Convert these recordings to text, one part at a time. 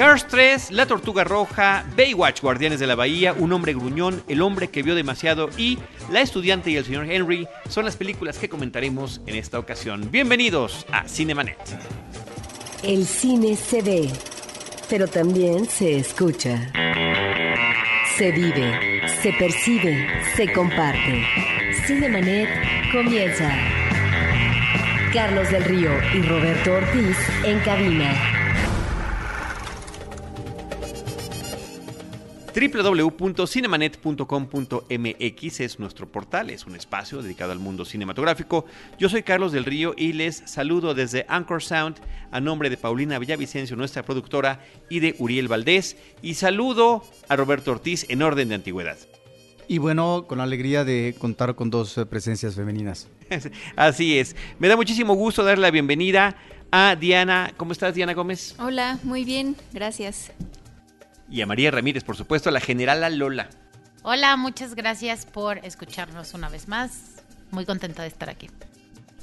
Cars 3, La Tortuga Roja, Baywatch, Guardianes de la Bahía, Un Hombre Gruñón, El Hombre que Vio Demasiado y La Estudiante y el Señor Henry son las películas que comentaremos en esta ocasión. Bienvenidos a Cinemanet. El cine se ve, pero también se escucha. Se vive, se percibe, se comparte. Cinemanet comienza. Carlos del Río y Roberto Ortiz en cabina. www.cinemanet.com.mx es nuestro portal, es un espacio dedicado al mundo cinematográfico. Yo soy Carlos del Río y les saludo desde Anchor Sound a nombre de Paulina Villavicencio, nuestra productora, y de Uriel Valdés. Y saludo a Roberto Ortiz en orden de antigüedad. Y bueno, con la alegría de contar con dos eh, presencias femeninas. Así es. Me da muchísimo gusto darle la bienvenida a Diana. ¿Cómo estás, Diana Gómez? Hola, muy bien, gracias y a María Ramírez, por supuesto, la general Lola. Hola, muchas gracias por escucharnos una vez más. Muy contenta de estar aquí.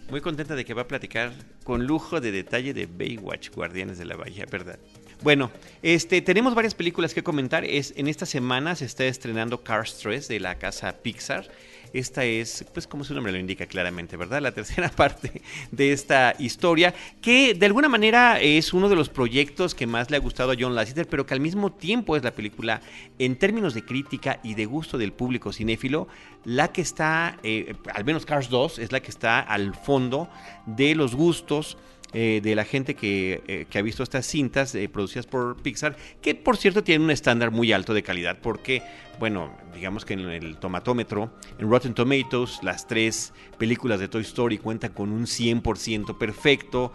Muy contenta de que va a platicar con lujo de detalle de Baywatch, Guardianes de la Bahía, ¿verdad? Bueno, este, tenemos varias películas que comentar. Es, en esta semana se está estrenando Cars 3 de la casa Pixar. Esta es, pues como su nombre lo indica claramente, ¿verdad? La tercera parte de esta historia, que de alguna manera es uno de los proyectos que más le ha gustado a John Lasseter, pero que al mismo tiempo es la película, en términos de crítica y de gusto del público cinéfilo, la que está, eh, al menos Cars 2, es la que está al fondo de los gustos eh, de la gente que, eh, que, ha visto estas cintas eh, producidas por Pixar, que por cierto tienen un estándar muy alto de calidad, porque, bueno, digamos que en el tomatómetro, en Rotten Tomatoes, las tres películas de Toy Story cuentan con un 100% perfecto,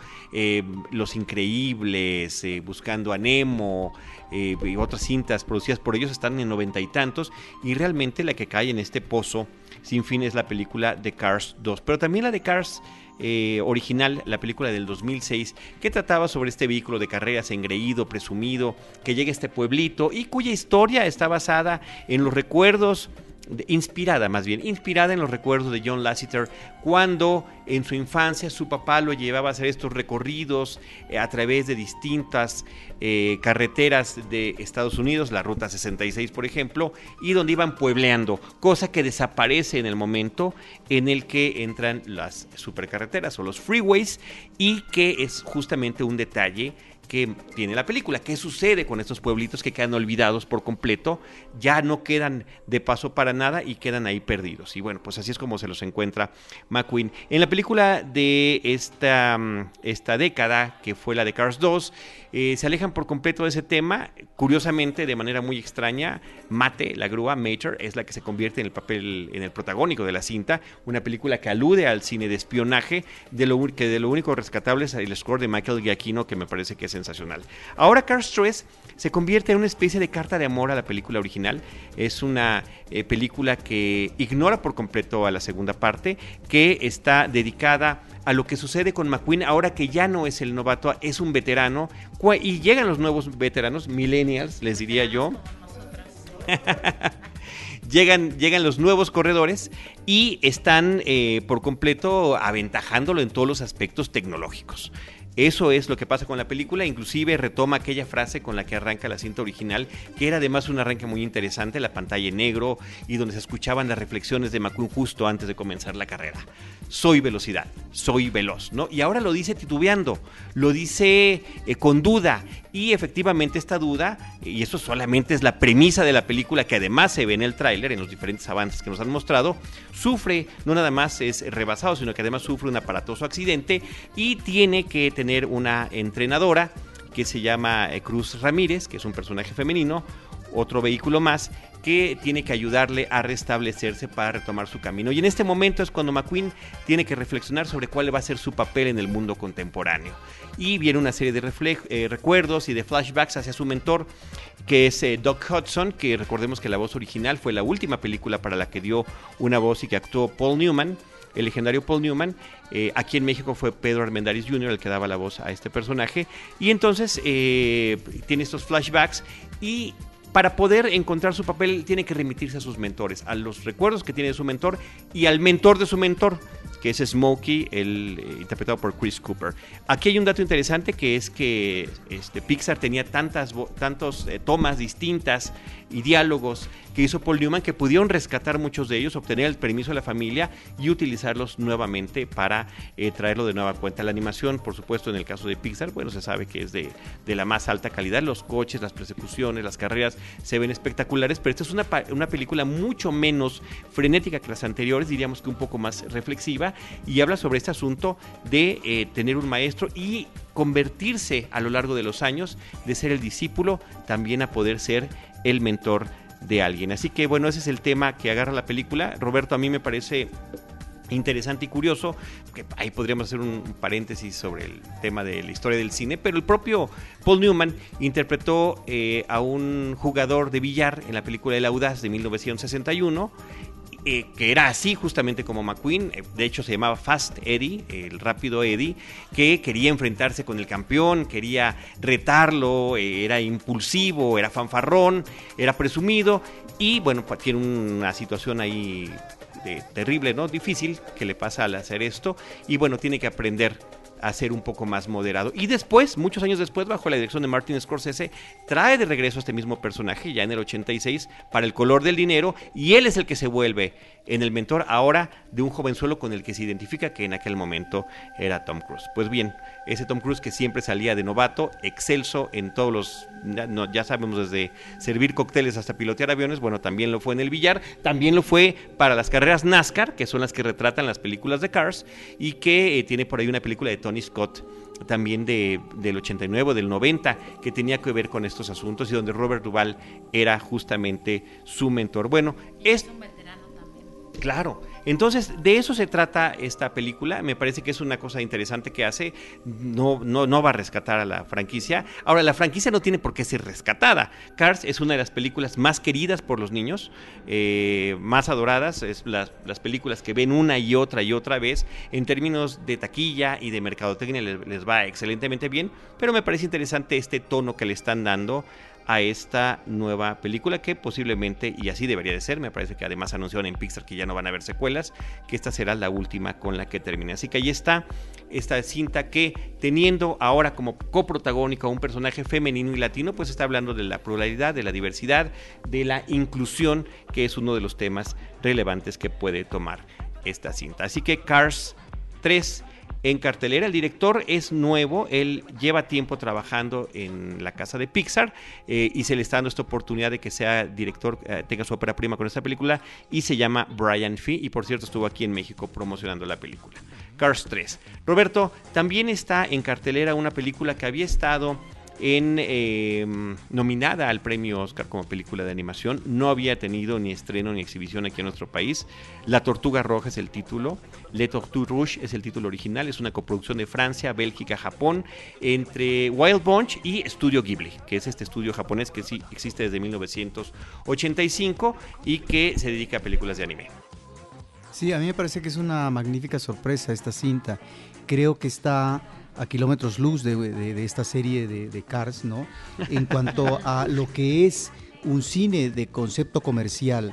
Los Increíbles, Buscando a Nemo y otras cintas producidas por ellos están en noventa y tantos, y realmente la que cae en este pozo sin fin es la película de Cars 2, pero también la de Cars eh, original, la película del 2006, que trataba sobre este vehículo de carreras engreído, presumido, que llega a este pueblito y cuya historia está basada en los recuerdos inspirada más bien, inspirada en los recuerdos de John Lasseter cuando en su infancia su papá lo llevaba a hacer estos recorridos eh, a través de distintas eh, carreteras de Estados Unidos, la Ruta 66 por ejemplo, y donde iban puebleando, cosa que desaparece en el momento en el que entran las supercarreteras o los freeways y que es justamente un detalle que tiene la película. ¿Qué sucede con estos pueblitos que quedan olvidados por completo? Ya no quedan de paso para nada y quedan ahí perdidos. Y bueno, pues así es como se los encuentra McQueen. En la película de esta, mm, esta década, que fue la de Cars 2, eh, se alejan por completo de ese tema. Curiosamente, de manera muy extraña, Mate, la grúa, Mater, es la que se convierte en el papel, en el protagónico de la cinta. Una película que alude al cine de espionaje, de lo, que de lo único rescatable es el score de Michael Giacchino, que me parece que es Ahora Cars 3 se convierte en una especie de carta de amor a la película original. Es una eh, película que ignora por completo a la segunda parte, que está dedicada a lo que sucede con McQueen ahora que ya no es el novato, es un veterano. Y llegan los nuevos veteranos, millennials, les diría yo. llegan, llegan los nuevos corredores y están eh, por completo aventajándolo en todos los aspectos tecnológicos. Eso es lo que pasa con la película, inclusive retoma aquella frase con la que arranca la cinta original, que era además un arranque muy interesante, la pantalla en negro y donde se escuchaban las reflexiones de McQueen justo antes de comenzar la carrera. Soy velocidad, soy veloz, ¿no? Y ahora lo dice titubeando, lo dice eh, con duda y efectivamente esta duda, y eso solamente es la premisa de la película que además se ve en el tráiler, en los diferentes avances que nos han mostrado, sufre, no nada más es rebasado, sino que además sufre un aparatoso accidente y tiene que tener una entrenadora que se llama eh, Cruz Ramírez, que es un personaje femenino, otro vehículo más que tiene que ayudarle a restablecerse para retomar su camino. Y en este momento es cuando McQueen tiene que reflexionar sobre cuál va a ser su papel en el mundo contemporáneo. Y viene una serie de eh, recuerdos y de flashbacks hacia su mentor, que es eh, Doc Hudson, que recordemos que la voz original fue la última película para la que dio una voz y que actuó Paul Newman el legendario Paul Newman. Eh, aquí en México fue Pedro Armendáriz Jr. el que daba la voz a este personaje. Y entonces tiene estos flashbacks y para poder encontrar su papel tiene que remitirse a sus mentores, a los recuerdos que tiene de su mentor y al mentor de su mentor, que es Smokey, el, eh, interpretado por Chris Cooper. Aquí hay un dato interesante que es que este, Pixar tenía tantas tantos, eh, tomas distintas y diálogos que hizo Paul Newman que pudieron rescatar muchos de ellos, obtener el permiso de la familia y utilizarlos nuevamente para eh, traerlo de nueva cuenta. La animación, por supuesto, en el caso de Pixar, bueno, se sabe que es de, de la más alta calidad. Los coches, las persecuciones, las carreras se ven espectaculares, pero esta es una, una película mucho menos frenética que las anteriores, diríamos que un poco más reflexiva, y habla sobre este asunto de eh, tener un maestro y convertirse a lo largo de los años, de ser el discípulo, también a poder ser el mentor de alguien. Así que bueno, ese es el tema que agarra la película. Roberto, a mí me parece interesante y curioso, que ahí podríamos hacer un paréntesis sobre el tema de la historia del cine, pero el propio Paul Newman interpretó eh, a un jugador de billar en la película El Audaz de 1961 eh, que era así justamente como McQueen, eh, de hecho se llamaba Fast Eddie, el rápido Eddie, que quería enfrentarse con el campeón, quería retarlo, eh, era impulsivo, era fanfarrón, era presumido y bueno, pues tiene una situación ahí terrible, ¿no? Difícil que le pasa al hacer esto y bueno, tiene que aprender a ser un poco más moderado. Y después, muchos años después, bajo la dirección de Martin Scorsese, trae de regreso a este mismo personaje, ya en el 86, para el color del dinero, y él es el que se vuelve en el mentor ahora de un jovenzuelo con el que se identifica que en aquel momento era Tom Cruise. Pues bien, ese Tom Cruise que siempre salía de novato, excelso en todos los, ya sabemos, desde servir cócteles hasta pilotear aviones, bueno, también lo fue en el billar, también lo fue para las carreras NASCAR, que son las que retratan las películas de Cars, y que eh, tiene por ahí una película de Tony Scott también de, del 89, del 90, que tenía que ver con estos asuntos y donde Robert Duvall era justamente su mentor. Bueno, es... Claro, entonces, de eso se trata esta película. Me parece que es una cosa interesante que hace. No, no, no va a rescatar a la franquicia. Ahora, la franquicia no tiene por qué ser rescatada. Cars es una de las películas más queridas por los niños, eh, más adoradas. Es las, las, películas que ven una y otra y otra vez. En términos de taquilla y de mercadotecnia les, les va excelentemente bien. Pero me parece interesante este tono que le están dando a esta nueva película que posiblemente, y así debería de ser, me parece que además anunciaron en Pixar que ya no van a haber secuelas, que esta será la última con la que termine. Así que ahí está esta cinta que teniendo ahora como coprotagónico a un personaje femenino y latino, pues está hablando de la pluralidad, de la diversidad, de la inclusión, que es uno de los temas relevantes que puede tomar esta cinta. Así que Cars 3 en cartelera. El director es nuevo, él lleva tiempo trabajando en la casa de Pixar eh, y se le está dando esta oportunidad de que sea director, eh, tenga su ópera prima con esta película y se llama Brian Fee y por cierto estuvo aquí en México promocionando la película. Cars 3. Roberto, también está en cartelera una película que había estado en em, nominada al premio Oscar como película de animación. No había tenido ni estreno ni exhibición aquí en nuestro país. La Tortuga Roja es el título. Le Tortue Rouge es el título original. Es una coproducción de Francia, Bélgica, Japón entre Wild Bunch y Studio Ghibli, que es este estudio japonés que sí existe desde 1985 y que se dedica a películas de anime. Sí, a mí me parece que es una magnífica sorpresa esta cinta. Creo que está a kilómetros luz de, esta serie de, Cars, ¿no? En cuanto a lo que es un cine de concepto comercial,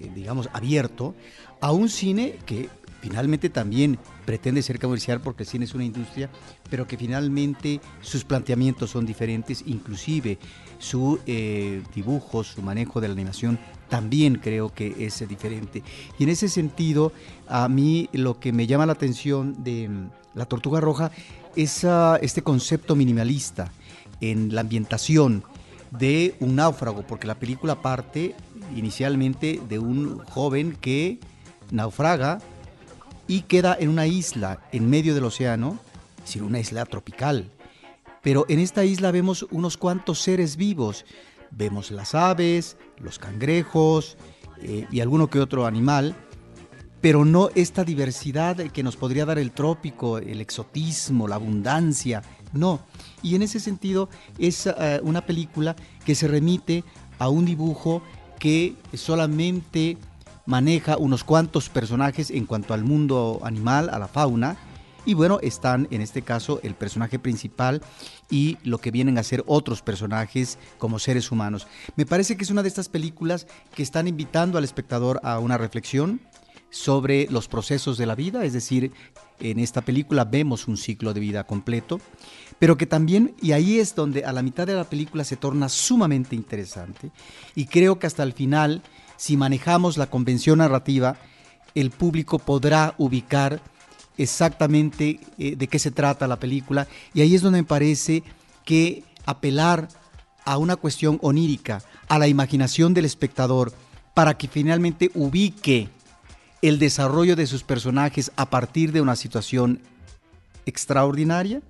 eh, digamos, abierto, a un cine que finalmente también pretende ser comercial porque el cine es una industria, pero que finalmente sus planteamientos son diferentes, inclusive su eh, dibujo, su manejo de la animación también creo que es diferente. Y en ese sentido, a mí lo que me llama la atención de La Tortuga Roja es este concepto minimalista en la ambientación de un náufrago, porque la película parte inicialmente de un joven que naufraga y queda en una isla en medio del océano, es decir, una isla tropical. Pero en esta isla vemos unos cuantos seres vivos, Vemos las aves, los cangrejos eh, y alguno que otro animal, pero no esta diversidad que nos podría dar el trópico, el exotismo, la abundancia, no. Y en ese sentido es eh, una película que se remite a un dibujo que solamente maneja unos cuantos personajes en cuanto al mundo animal, a la fauna, y bueno, están en este caso el personaje principal y lo que vienen a ser otros personajes como seres humanos. Me parece que es una de estas películas que están invitando al espectador a una reflexión sobre los procesos de la vida, es decir, en esta película vemos un ciclo de vida completo, pero que también, y ahí es donde a la mitad de la película se torna sumamente interesante, y creo que hasta el final, si manejamos la convención narrativa, el público podrá ubicar exactamente eh, de qué se trata la película, y ahí es donde me parece que apelar a una cuestión onírica, a la imaginación del espectador, para que finalmente ubique el desarrollo de sus personajes a partir de una situación extraordinaria,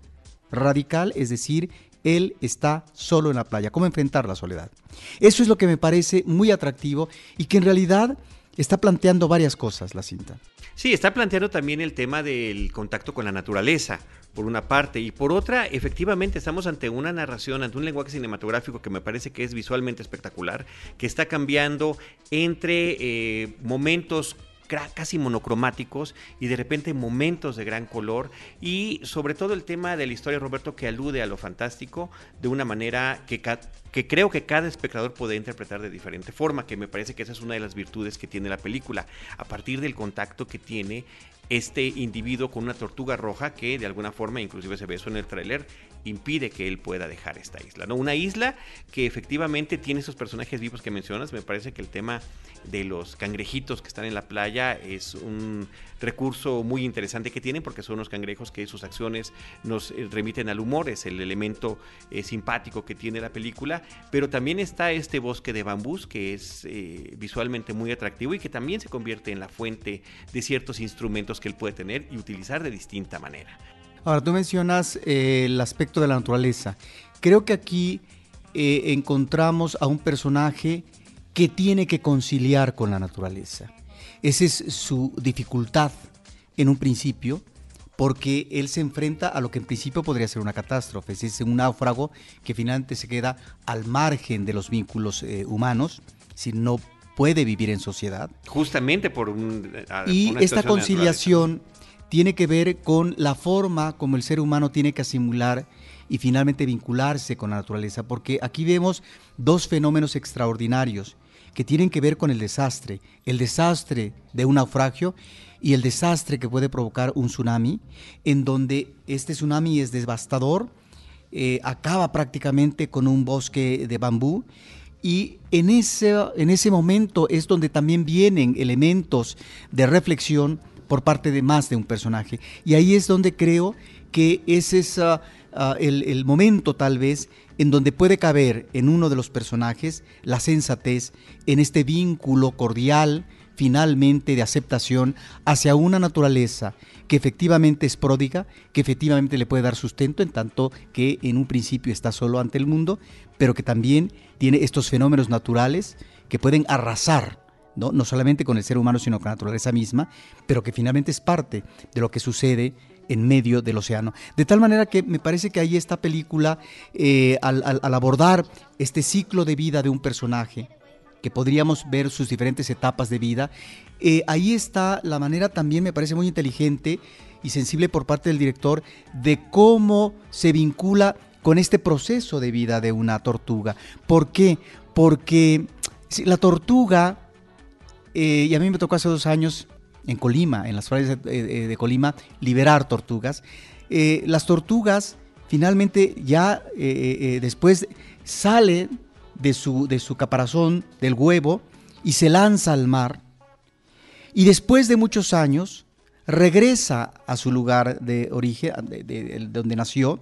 radical, es decir, él está solo en la playa. ¿Cómo enfrentar la soledad? Eso es lo que me parece muy atractivo y que en realidad está planteando varias cosas la cinta. Sí, está planteando también el tema del contacto con la naturaleza, por una parte, y por otra, efectivamente estamos ante una narración, ante un lenguaje cinematográfico que me parece que es visualmente espectacular, que está cambiando entre eh, momentos casi monocromáticos y de repente momentos de gran color. Y sobre todo el tema de la historia Roberto que alude a lo fantástico de una manera que, creo que cada espectador puede interpretar de diferente forma, que me parece que esa es una de las virtudes que tiene la película, a partir del contacto que tiene este individuo con una tortuga roja que de alguna forma, inclusive se ve eso en el tráiler, impide que él pueda dejar esta isla. ¿no? Una isla que efectivamente tiene esos personajes vivos que mencionas. Me parece que el tema de los cangrejitos que están en la playa es un recurso muy interesante que tienen porque son unos cangrejos que sus acciones nos eh, remiten al humor, es el elemento eh, simpático que tiene la película, pero también está este bosque de bambús que es eh, visualmente muy atractivo y que también se convierte en la fuente de ciertos instrumentos que él puede tener y utilizar de distinta manera. Ahora, tú mencionas el aspecto de la naturaleza. Creo que aquí encontramos a un personaje que tiene que conciliar con la naturaleza. Esa es su dificultad en un principio, porque él se enfrenta a lo que en principio podría ser una catástrofe, es un náufrago que finalmente se queda al margen de los vínculos eh, humanos, si no puede vivir en sociedad. Justamente por un... y esta conciliación tiene que ver con la forma como el ser humano tiene que asimilar y finalmente vincularse con la naturaleza, porque aquí vemos dos fenómenos extraordinarios que tienen que ver con el desastre, el desastre de un naufragio y el desastre que puede provocar un tsunami, en donde este tsunami es devastador, eh, acaba prácticamente con un bosque de bambú y en ese, en ese momento es donde también vienen elementos de reflexión por parte de más de un personaje. Y ahí es donde creo que ese es ah, el, el momento tal vez en donde puede caber en uno de los personajes la sensatez en este vínculo cordial, finalmente de aceptación hacia una naturaleza que efectivamente es pródiga, que efectivamente le puede dar sustento en tanto que en un principio está solo ante el mundo, pero que también tiene estos fenómenos naturales que pueden arrasar ¿no? no solamente con el ser humano, sino con la naturaleza misma, pero que finalmente es parte de lo que sucede en medio del océano. De tal manera que me parece que ahí esta película, eh, al, abordar este ciclo de vida de un personaje, que podríamos ver sus diferentes etapas de vida, eh, ahí está la manera también, me parece muy inteligente y sensible por parte del director, de cómo se vincula con este proceso de vida de una tortuga. ¿Por qué? Porque la tortuga, eh, y a mí me tocó hace dos años en Colima, en las playas de, Colima, liberar tortugas. Eh, las tortugas finalmente ya eh, después salen de su, de su caparazón, del huevo, y se lanza al mar. Y después de muchos años regresa a su lugar de origen, de donde nació,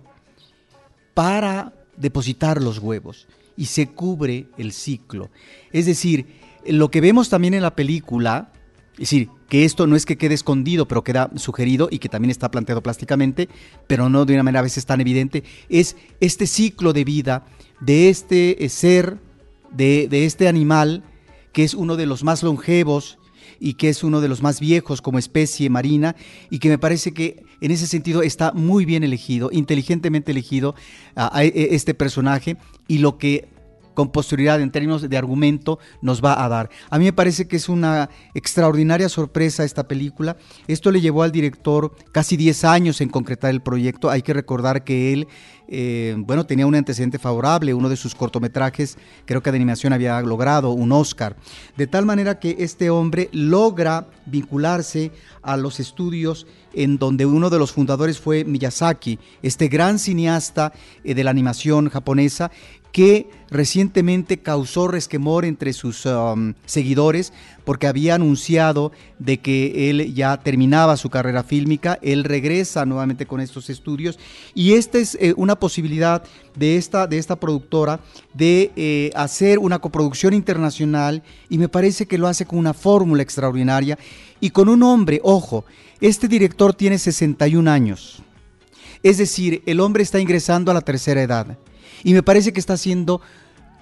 para depositar los huevos. Y se cubre el ciclo. Es decir, lo que vemos también en la película, es decir, que esto no es que quede escondido, pero queda sugerido y que también está planteado plásticamente, pero no de una manera a veces tan evidente, es este ciclo de vida de este eh, ser, de, este animal, que es uno de los más longevos y que es uno de los más viejos como especie marina y que me parece que en ese sentido está muy bien elegido, inteligentemente elegido a, este personaje y lo que con posterioridad en términos de argumento nos va a dar. A mí me parece que es una extraordinaria sorpresa esta película. Esto le llevó al director casi 10 años en concretar el proyecto. Hay que recordar que él eh, bueno, tenía un antecedente favorable, uno de sus cortometrajes, creo que de animación había logrado un Oscar, de tal manera que este hombre logra vincularse a los estudios en donde uno de los fundadores fue Miyazaki, este gran cineasta eh, de la animación japonesa, que recientemente causó resquemor entre sus um, seguidores porque había anunciado de que él ya terminaba su carrera fílmica, él regresa nuevamente con estos estudios y esta es eh, una posibilidad de esta, de esta productora de eh, hacer una coproducción internacional y me parece que lo hace con una fórmula extraordinaria y con un hombre, ojo, este director tiene 61 años, es decir, el hombre está ingresando a la tercera edad y me parece que está haciendo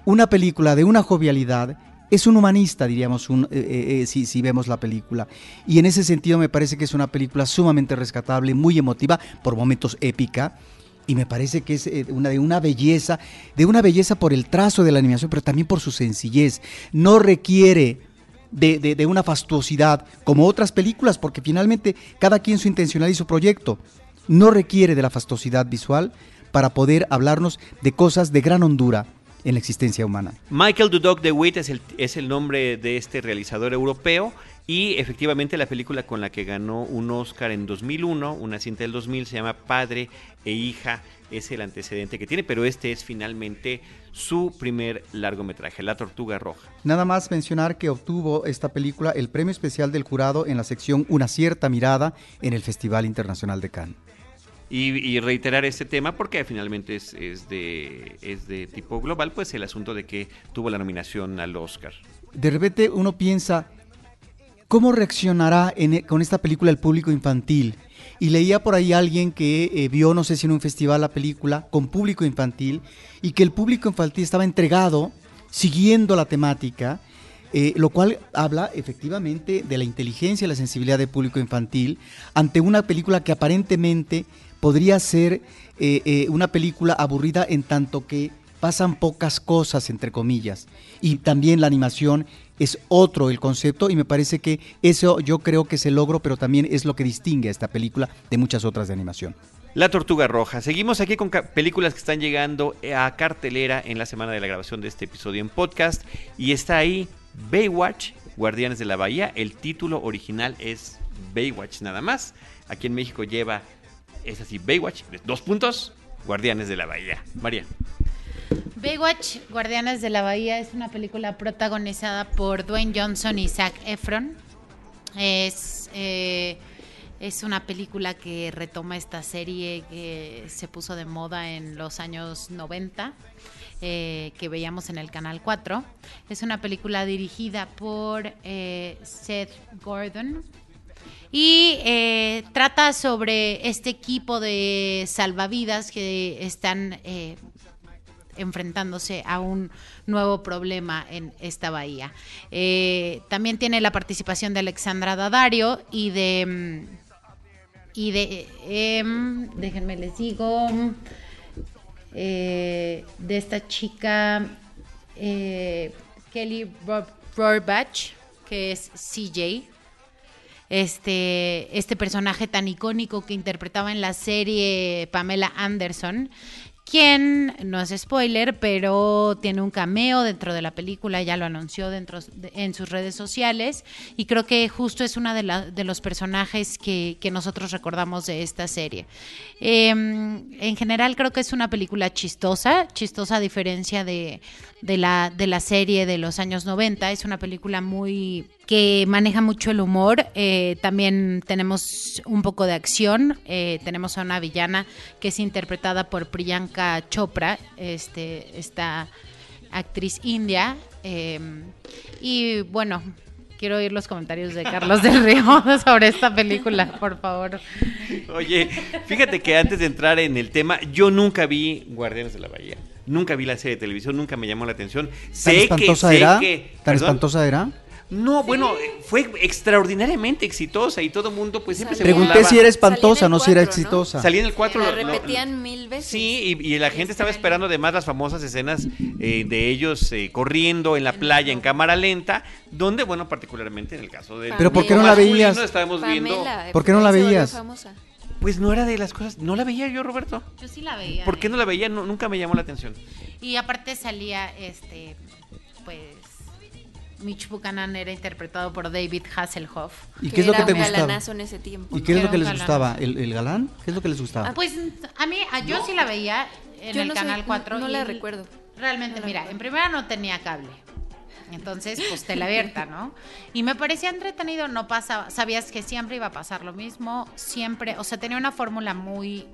una película de una jovialidad. Es un humanista, diríamos, eh, eh, eh, si, si, vemos la película. Y en ese sentido me parece que es una película sumamente rescatable, muy emotiva, por momentos épica. Y me parece que es una de una belleza, de una belleza por el trazo de la animación, pero también por su sencillez. No requiere de, de, de, una fastuosidad como otras películas, porque finalmente cada quien su intencional y su proyecto. No requiere de la fastuosidad visual, para poder hablarnos de cosas de gran hondura en la existencia humana. Michael Dudok de Witt es el, es el nombre de este realizador europeo y efectivamente la película con la que ganó un Oscar en 2001, una cinta del 2000, se llama Padre e Hija, es el antecedente que tiene, pero este es finalmente su primer largometraje, La Tortuga Roja. Nada más mencionar que obtuvo esta película el premio especial del jurado en la sección Una cierta mirada en el Festival Internacional de Cannes. Y, reiterar este tema porque finalmente es, de, es de tipo global, pues el asunto de que tuvo la nominación al Oscar. De repente uno piensa, ¿cómo reaccionará e, con esta película el público infantil? Y leía por ahí alguien que eh, vio, no sé si en un festival, la película con público infantil y que el público infantil estaba entregado, siguiendo la temática, eh, lo cual habla efectivamente de la inteligencia y la sensibilidad del público infantil ante una película que aparentemente podría ser eh, eh, una película aburrida en tanto que pasan pocas cosas, entre comillas. Y también la animación es otro el concepto y me parece que eso yo creo que es el logro, pero también es lo que distingue a esta película de muchas otras de animación. La Tortuga Roja. Seguimos aquí con películas que están llegando a cartelera en la semana de la grabación de este episodio en podcast. Y está ahí Baywatch, Guardianes de la Bahía. El título original es Baywatch nada más. Aquí en México lleva es así, Baywatch, dos puntos, Guardianes de la Bahía. María. Baywatch, Guardianes de la Bahía es una película protagonizada por Dwayne Johnson y Zac Efron. Es, eh, es una película que retoma esta serie que se puso de moda en los años 90. Eh, que veíamos en el Canal 4. Es una película dirigida por eh, Seth Gordon, y eh, trata sobre este equipo de salvavidas que están eh, enfrentándose a un nuevo problema en esta bahía. Eh, también tiene la participación de Alexandra Dadario y de y de em, déjenme les digo de esta chica Kelly Rohrbach que es CJ este, este personaje tan icónico que interpretaba en la serie Pamela Anderson quien, no es spoiler, pero tiene un cameo dentro de la película, ya lo anunció dentro en sus redes sociales y creo que justo es uno de, los personajes que, nosotros recordamos de esta serie. Em, en general creo que es una película chistosa, chistosa a diferencia de, de, la, de la serie de los años 90, es una película muy que maneja mucho el humor. Eh, también tenemos un poco de acción. Eh, tenemos a una villana que es interpretada por Priyanka Chopra, este, esta actriz india. Em, y bueno, quiero oír los comentarios de Carlos del Río sobre esta película, por favor. Oye, fíjate que antes de entrar en el tema, yo nunca vi Guardianes de la Bahía. Nunca vi la serie de televisión, nunca me llamó la atención. ¿Tan espantosa era? ¿Tan espantosa era? No, bueno, fue extraordinariamente exitosa y todo el mundo pues siempre se Pregunté burlaba. si era espantosa, Salía no si era cuatro, ¿no? exitosa. Salía en el 4. La repetían mil veces. Sí, y, y la gente estaba esperando además las famosas escenas eh, de ellos eh, corriendo en la playa en cámara lenta, donde, bueno, particularmente en el caso de... Pero ¿por qué no la veías? Estábamos viendo... Pamela, ¿Por qué no la veías? Pues no era de las cosas... No la veía yo, Roberto. Yo sí la veía. ¿Por qué ¿eh? no la veía? No, nunca me llamó la atención. Y aparte salía, este, pues, Mitch Buchanan era interpretado por David Hasselhoff. ¿Y qué es lo que era te un gustaba? galanazo en ese tiempo. ¿Y ¿no? qué es lo que les galán. gustaba? ¿El, el galán? ¿Qué es lo que les gustaba? Pues a mí, a- yo sí la veía en Yo el no soy- Canal 4. no y la recuerdo. Realmente, No la mira, recuerdo. en primera no tenía cable. Entonces, pues tela abierta, ¿no? Y me parecía entretenido, no pasaba, sabías que siempre iba a pasar lo mismo, siempre, o sea, tenía una fórmula muy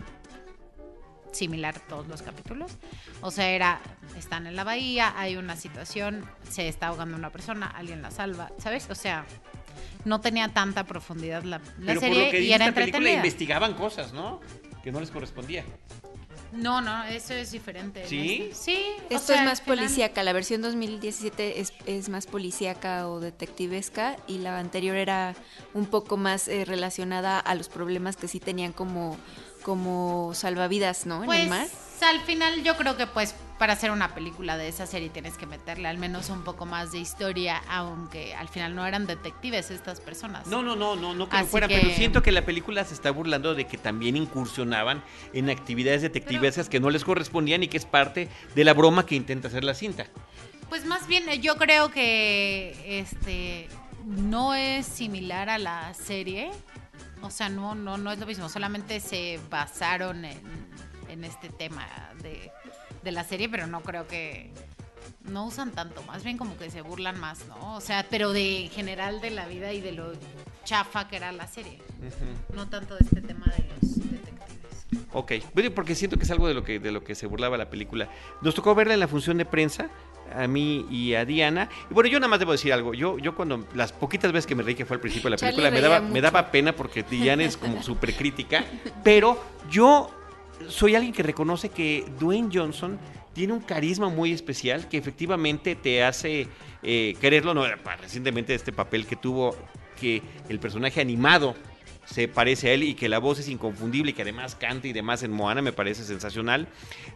similar todos los capítulos. O sea, era, están en la bahía, hay una situación, se está ahogando una persona, alguien la salva, ¿sabes? O sea, no tenía tanta profundidad la, la Pero por serie lo que y era esta película entretenida. investigaban cosas, ¿no? Que no les correspondía. No, no, eso es diferente. ¿Sí? Sí. o Esto sea, es más policíaca, la versión 2017 es, es más policíaca o detectivesca y la anterior era un poco más eh, relacionada a los problemas que sí tenían como, como salvavidas, ¿no? en Pues el mar. Al final yo creo que pues para hacer una película de esa serie tienes que meterle al menos un poco más de historia, aunque al final no eran detectives estas personas. No, no, no, no, no que Así fueran, que- pero siento que la película se está burlando de que también incursionaban en actividades detectivescas que no les correspondían y que es parte de la broma que intenta hacer la cinta. Pues más bien eh, yo creo que este no es similar a la serie. O sea, no, no, no es lo mismo. Solamente se basaron en, en este tema de, de la serie, pero no creo que no usan tanto. Más bien como que se burlan más, ¿no? O sea, pero de en general de la vida y de lo chafa que era la serie. No tanto de este tema de los detectives. Ok, porque siento que es algo de lo que, de lo que se burlaba la película. Nos tocó verla en la función de prensa, a mí y a Diana. Y bueno, yo nada más debo decir algo. Yo, yo cuando las poquitas veces que me reí que fue al principio de la película, me daba, mucho. me daba pena porque Diana es como súper crítica. Pero yo soy alguien que reconoce que Dwayne Johnson tiene un carisma muy especial que efectivamente te hace eh, quererlo. No, recientemente este papel que tuvo, que el personaje animado se parece a él y que la voz es inconfundible y que además canta y demás en Moana me parece sensacional.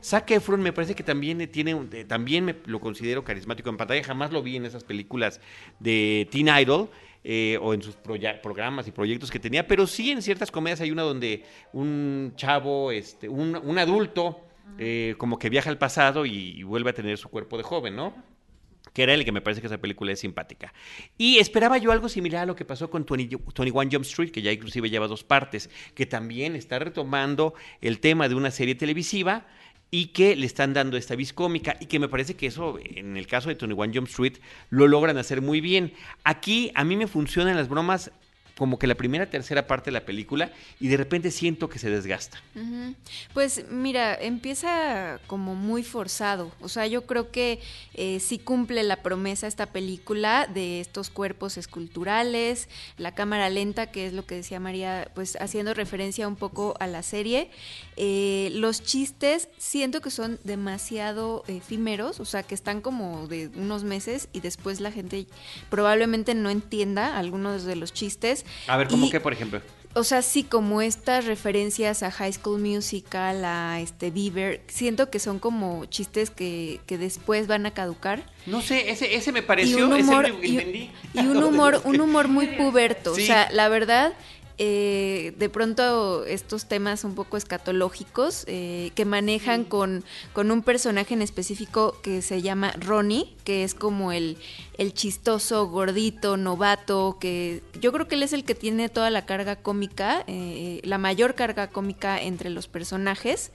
Zac Efron me parece que también tiene, un- eh, también me lo considero carismático en pantalla, jamás lo vi en esas películas de Teen Idol. Eh, o en sus programas y proyectos que tenía, pero sí en ciertas comedias hay una donde un chavo, este, un, un adulto, eh, como que viaja al pasado y, y vuelve a tener su cuerpo de joven, ¿no? que era el que me parece que esa película es simpática. Y esperaba yo algo similar a lo que pasó con 20 21 Jump Street, que ya inclusive lleva dos partes, que también está retomando el tema de una serie televisiva y que le están dando esta vis cómica y que me parece que eso, en el caso de 21 Jump Street, lo logran hacer muy bien. Aquí a mí me funcionan las bromas como que la primera, tercera parte de la película y de repente siento que se desgasta. Pues mira, empieza como muy forzado. O sea, yo creo que eh, sí cumple la promesa esta película de estos cuerpos esculturales, la cámara lenta, que es lo que decía María, pues haciendo referencia un poco a la serie. Eh, los chistes siento que son demasiado efímeros, o sea, que están como de unos meses y después la gente probablemente no entienda algunos de los chistes. A ver, ¿cómo Y- que, por ejemplo? o sea, sí, como estas referencias a High School Musical, a este Bieber, siento que son como chistes que, que después van a caducar. No sé, ese, ese me Y pareció, un humor, ese me y, entendí. y un humor, un humor muy puberto. Sí. O sea, la verdad, eh, de pronto estos temas un poco escatológicos eh, que manejan con, con un personaje en específico que se llama Ronnie, que es como el, el chistoso, gordito, novato, que yo creo que él es el que tiene toda la carga cómica, eh, la mayor carga cómica entre los personajes,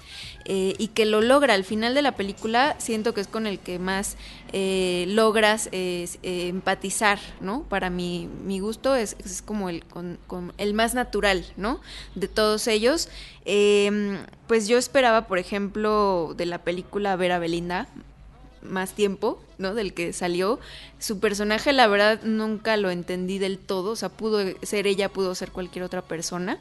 eh, y que lo logra al final de la película, siento que es con el que más eh, logras eh, eh, empatizar, ¿no? Para mi, mi gusto es, es como el, con- con el más natural, ¿no? De todos ellos. Eh, pues yo esperaba, por ejemplo, de la película ver a Belinda más tiempo, ¿no? Del que salió. Su personaje, la verdad, nunca lo entendí del todo. O sea, pudo ser ella, pudo ser cualquier otra persona.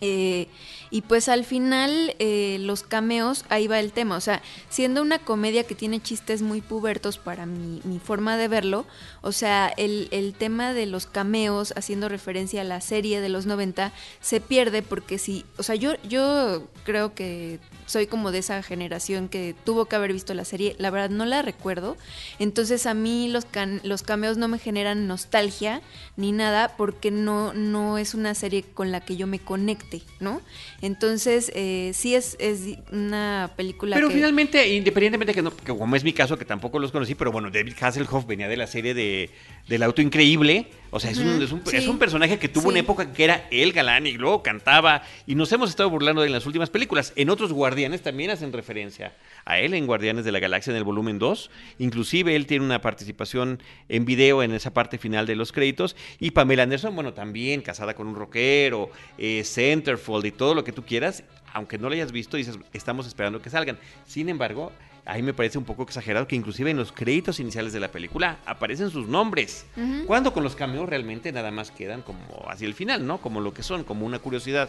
Eh, y pues al final eh, los cameos, ahí va el tema, o sea, siendo una comedia que tiene chistes muy pubertos para mi, mi forma de verlo, o sea, el, el, tema de los cameos haciendo referencia a la serie de los 90 se pierde porque si, o sea, yo, yo creo que soy como de esa generación que tuvo que haber visto la serie, la verdad no la recuerdo, entonces a mí los, can, los cameos no me generan nostalgia ni nada porque no, no es una serie con la que yo me conecte, ¿no? Entonces eh, sí es, es una película Pero que... finalmente, independientemente que, no, que como es mi caso, que tampoco los conocí, pero bueno, David Hasselhoff venía de la serie de del auto increíble. O sea, es, un, es, un, Sí. es un personaje que tuvo Sí. una época que era el galán y luego cantaba. Y nos hemos estado burlando de en las últimas películas. En otros Guardianes también hacen referencia a él en Guardianes de la Galaxia en el volumen 2. Inclusive él tiene una participación en video en esa parte final de los créditos. Y Pamela Anderson, bueno, también casada con un rockero, eh, Centerfold y todo lo que tú quieras. Aunque no lo hayas visto, dices, estamos esperando que salgan. Sin embargo, ahí me parece un poco exagerado que inclusive en los créditos iniciales de la película aparecen sus nombres. Cuando con los cameos realmente nada más quedan como hacia el final, ¿no? Como lo que son, como una curiosidad.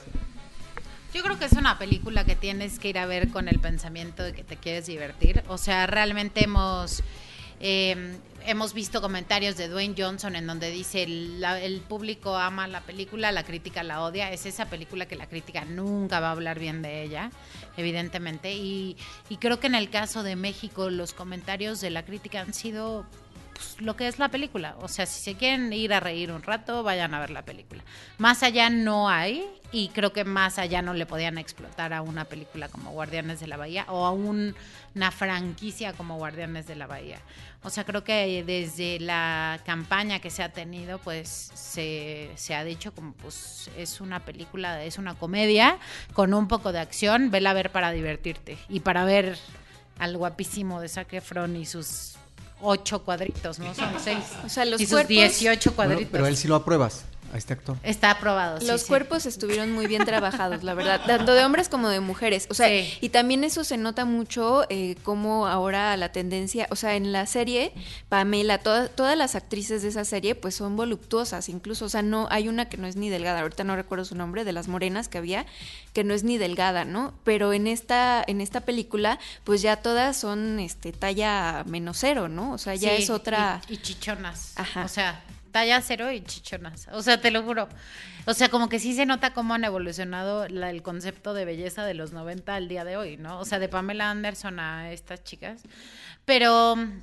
Yo creo que es una película que tienes que ir a ver con el pensamiento de que te quieres divertir. O sea, realmente hemos eh, hemos visto comentarios de Dwayne Johnson en donde dice el, público ama la película, la crítica la odia. Es esa película que la crítica nunca va a hablar bien de ella, evidentemente. Y, y creo que en el caso de México los comentarios de la crítica han sido pues, lo que es la película. O sea, si se quieren ir a reír un rato, vayan a ver la película. Más allá no hay, y creo que más allá no le podían explotar a una película como Guardianes de la Bahía o a un- una franquicia como Guardianes de la Bahía. O sea, creo que desde la campaña que se ha tenido, pues se, se ha dicho como pues es una película, es una comedia con un poco de acción, vela a ver para divertirte y para ver al guapísimo de Zac Efron y sus ocho cuadritos, ¿no? Son seis. O sea, los y sus cuerpos- 18 Bueno, cuadritos. pero él sí lo apruebas a este actor. Está aprobado. sí, Los sí. cuerpos estuvieron muy bien trabajados, la verdad, tanto de hombres como de mujeres. O sea, Sí. y también eso se nota mucho eh, como ahora la tendencia, o sea, en la serie, Pamela, toda- todas las actrices de esa serie, pues son voluptuosas, incluso, o sea, no, hay una que no es ni delgada, ahorita no recuerdo su nombre, de las morenas que había, que no es ni delgada, ¿no? Pero en esta, en esta película, pues ya todas son este talla menos cero, ¿no? O sea, ya Sí, es otra. Y, y chichonas. Ajá. O sea, talla cero y chichonas. O sea, te lo juro. O sea, como que sí se nota cómo han evolucionado la- el concepto de belleza de los 90 al día de hoy, ¿no? O sea, de Pamela Anderson a estas chicas. Pero mm,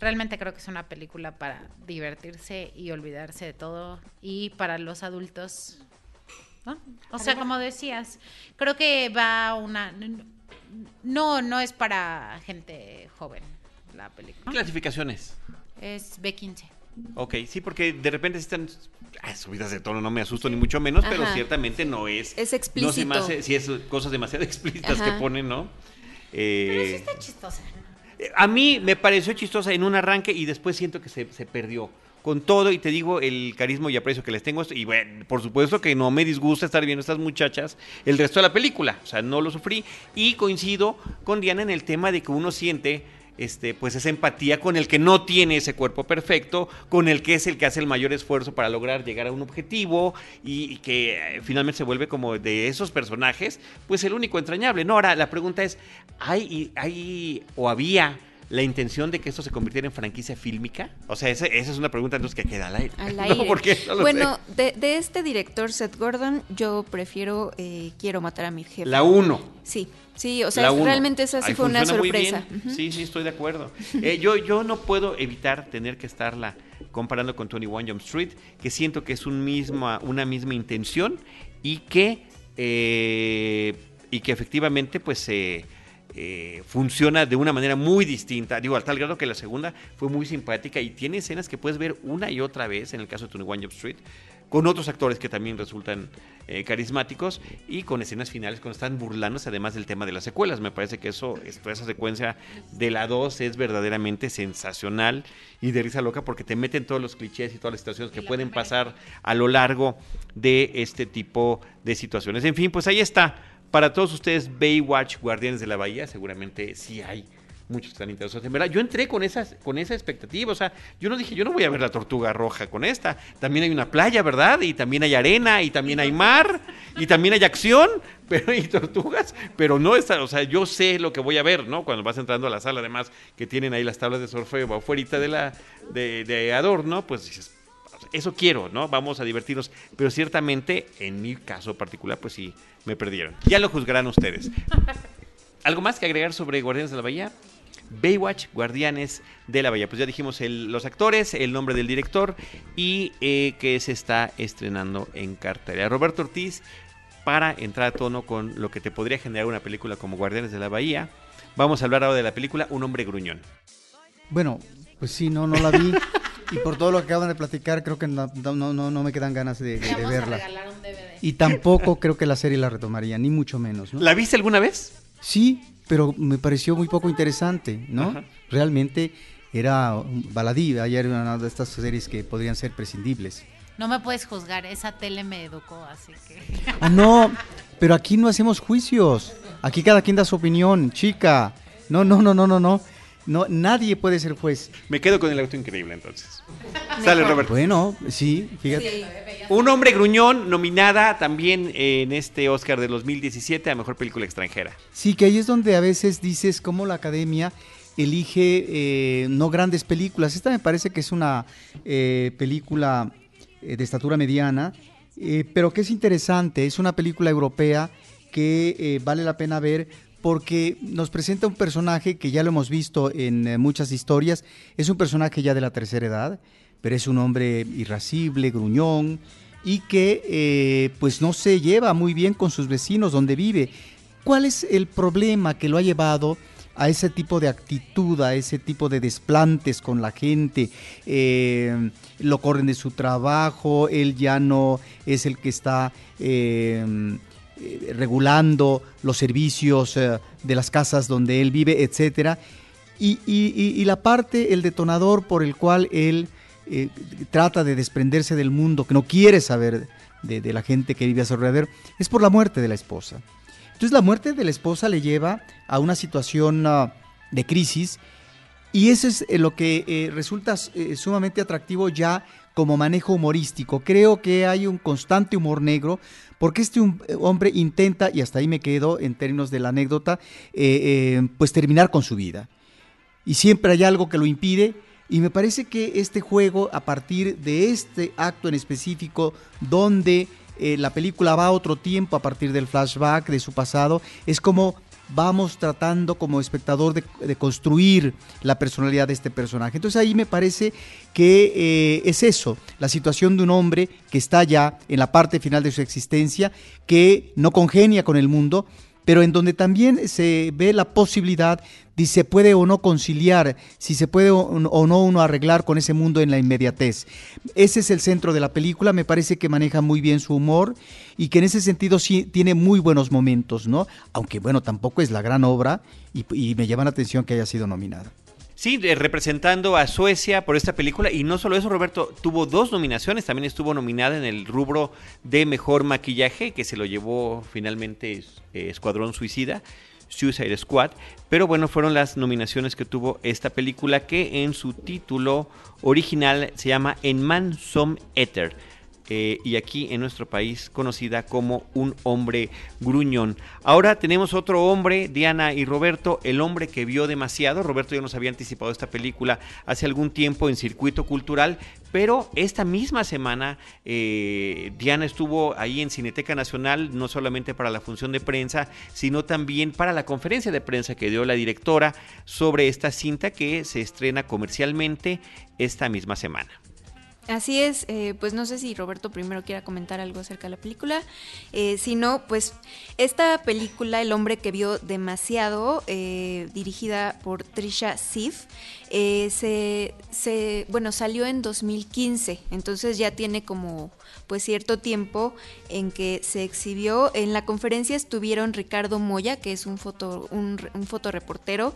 realmente creo que es una película para divertirse y olvidarse de todo. Y para los adultos, ¿no? O sea, como decías, creo que va una... No, no es para gente joven la película. Clasificaciones. Es B15. Ok, sí, porque de repente están ah, subidas de tono, no me asusto ni mucho menos, pero Ajá. ciertamente no es. Es No se explícito. me hace, si es cosas demasiado explícitas que Ajá. ponen, ¿no? Pero Eh, sí está chistosa. Eh, A mí me pareció chistosa en un arranque y después siento que se, se perdió. Con todo, y te digo, el carisma y aprecio que les tengo, y bueno, por supuesto que no me disgusta estar viendo a estas muchachas el resto de la película, o sea, no lo sufrí, y coincido con Diana en el tema de que uno siente este, pues esa empatía con el que no tiene ese cuerpo perfecto, con el que es el que hace el mayor esfuerzo para lograr llegar a un objetivo y, y que eh, finalmente se vuelve como de esos personajes, pues el único entrañable. No, ahora la pregunta es, ¿hay, hay o había la intención de que esto se convirtiera en franquicia fílmica? O sea, esa, esa es una pregunta entonces que queda al aire. Al No, aire. porque no lo bueno, sé. de, de este director, Seth Gordon, yo prefiero eh, Quiero matar a mi jefe. La 1. Sí, sí, o sea, realmente esa sí Ahí fue una sorpresa. Sí, sí, estoy de acuerdo. Eh, yo, yo no puedo evitar tener que estarla comparando con 21 Jump Street, que siento que es un misma, una misma intención y que, eh, y que efectivamente pues eh, eh, funciona de una manera muy distinta. Digo, al tal grado que la segunda fue muy simpática y tiene escenas que puedes ver una y otra vez en el caso de 21 Jump Street con otros actores que también resultan eh, carismáticos y con escenas finales cuando están burlándose además del tema de las secuelas. Me parece que eso, esa secuencia de la 2 es verdaderamente sensacional y de risa loca porque te meten todos los clichés y todas las situaciones que la pueden primera. pasar a lo largo de este tipo de situaciones. En fin, pues ahí está. Para todos ustedes, Baywatch, Guardianes de la Bahía, seguramente sí hay muchos que están interesados en verla. Yo entré con, esas, con esa expectativa, o sea, yo no dije, yo no voy a ver la tortuga roja con esta. También hay una playa, ¿verdad? Y también hay arena, y también hay mar, y también hay acción, pero y tortugas, pero no está, o sea, yo sé lo que voy a ver, ¿no? Cuando vas entrando a la sala, además, que tienen ahí las tablas de surfeo afuera de la de, de adorno, pues dices, eso quiero, ¿no? Vamos a divertirnos. Pero ciertamente, en mi caso particular, pues sí, me perdieron. Ya lo juzgarán ustedes. ¿Algo más que agregar sobre Guardianes de la Bahía? Baywatch, Guardianes de la Bahía. Pues ya dijimos los actores, el nombre del director y eh, que se está estrenando en cartelera. Roberto Ortiz, para entrar a tono con lo que te podría generar una película como Guardianes de la Bahía, vamos a hablar ahora de la película Un hombre gruñón. Bueno, pues sí, no, no la vi. y por todo lo que acaban de platicar, creo que no, no, no, me quedan ganas de, verla. Y tampoco creo que la serie la retomaría, ni mucho menos. ¿La viste alguna vez? Sí, pero me pareció muy poco interesante, ¿no? Realmente era baladí, ayer era una de estas series que podrían ser prescindibles. No me puedes juzgar, esa tele me educó, así que... Ah, no, pero aquí no hacemos juicios. Aquí cada quien da su opinión, chica. No, no, no, no, no, no. No, nadie puede ser juez. Me quedo con el auto increíble entonces. Sale Roberto. Bueno, sí, fíjate. Un hombre gruñón nominada también en este Oscar de 2017 a Mejor Película Extranjera. Sí, que ahí es donde a veces dices cómo la academia elige eh, no grandes películas. Esta me parece que es una eh, película eh, de estatura mediana, pero que es interesante. Es una película europea que vale la pena ver porque nos presenta un personaje que ya lo hemos visto en eh, muchas historias, es un personaje ya de la tercera edad, pero es un hombre irascible, gruñón, y que eh, pues no se lleva muy bien con sus vecinos donde vive. ¿Cuál es el problema que lo ha llevado a ese tipo de actitud, a ese tipo de desplantes con la gente? Eh, lo corren de su trabajo, él ya no es el que está eh, regulando los servicios eh, de las casas donde él vive, etcétera. Y, la parte, el detonador por el cual él eh, trata de desprenderse del mundo, que no quiere saber de, la gente que vive a su alrededor, es por la muerte de la esposa. Entonces la muerte de la esposa le lleva a una situación ah, de crisis y eso es lo que resulta sumamente atractivo ya como manejo humorístico. Creo que hay un constante humor negro porque este eh, hombre intenta, y hasta ahí me quedo en términos de la anécdota, eh, eh, pues terminar con su vida. Y siempre hay algo que lo impide. Y me parece que este juego, a partir de este acto en específico, donde la película va a otro tiempo, a partir del flashback de su pasado, es como vamos tratando como espectador de, construir la personalidad de este personaje. Entonces ahí me parece que eh, es eso, la situación de un hombre que está ya en la parte final de su existencia, que no congenia con el mundo, pero en donde también se ve la posibilidad si se puede o no conciliar, si se puede o no uno arreglar con ese mundo en la inmediatez. Ese es el centro de la película, me parece que maneja muy bien su humor y que en ese sentido sí tiene muy buenos momentos, ¿no? Aunque bueno, tampoco es la gran obra y, y me llama la atención que haya sido nominada. Sí, representando a Suecia por esta película. Y no solo eso, Roberto, tuvo dos nominaciones. También estuvo nominada en el rubro de mejor maquillaje, que se lo llevó finalmente eh, Escuadrón Suicida. Suicide Squad, pero bueno, fueron las nominaciones que tuvo esta película que en su título original se llama En Man Some Ether eh, y aquí en nuestro país conocida como un hombre gruñón. Ahora tenemos otro hombre, Diana y Roberto, el hombre que vio demasiado. Roberto ya nos había anticipado esta película hace algún tiempo en circuito cultural, pero esta misma semana eh, Diana estuvo ahí en Cineteca Nacional, no solamente para la función de prensa, sino también para la conferencia de prensa que dio la directora sobre esta cinta que se estrena comercialmente esta misma semana. Así es, eh, pues no sé si Roberto primero quiera comentar algo acerca de la película. Eh, si no, pues esta película, El hombre que vio demasiado, eh, dirigida por Trisha Sif, se, se, bueno, salió en 2015, entonces ya tiene como pues cierto tiempo en que se exhibió. En la conferencia estuvieron Ricardo Moya, que es un, foto, un, fotoreportero,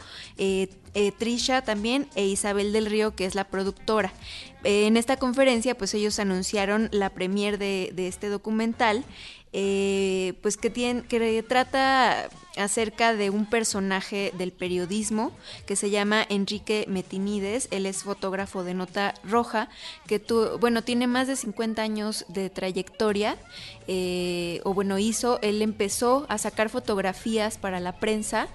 Trisha también, e Isabel del Río, que es la productora en esta conferencia, pues ellos anunciaron la premier de, este documental eh, pues que, tiene, que trata acerca de un personaje del periodismo que se llama Enrique Metinides. Él es fotógrafo de nota roja, que tu, bueno, tiene más de 50 años de trayectoria, eh, o bueno, hizo, él empezó a sacar fotografías para la prensa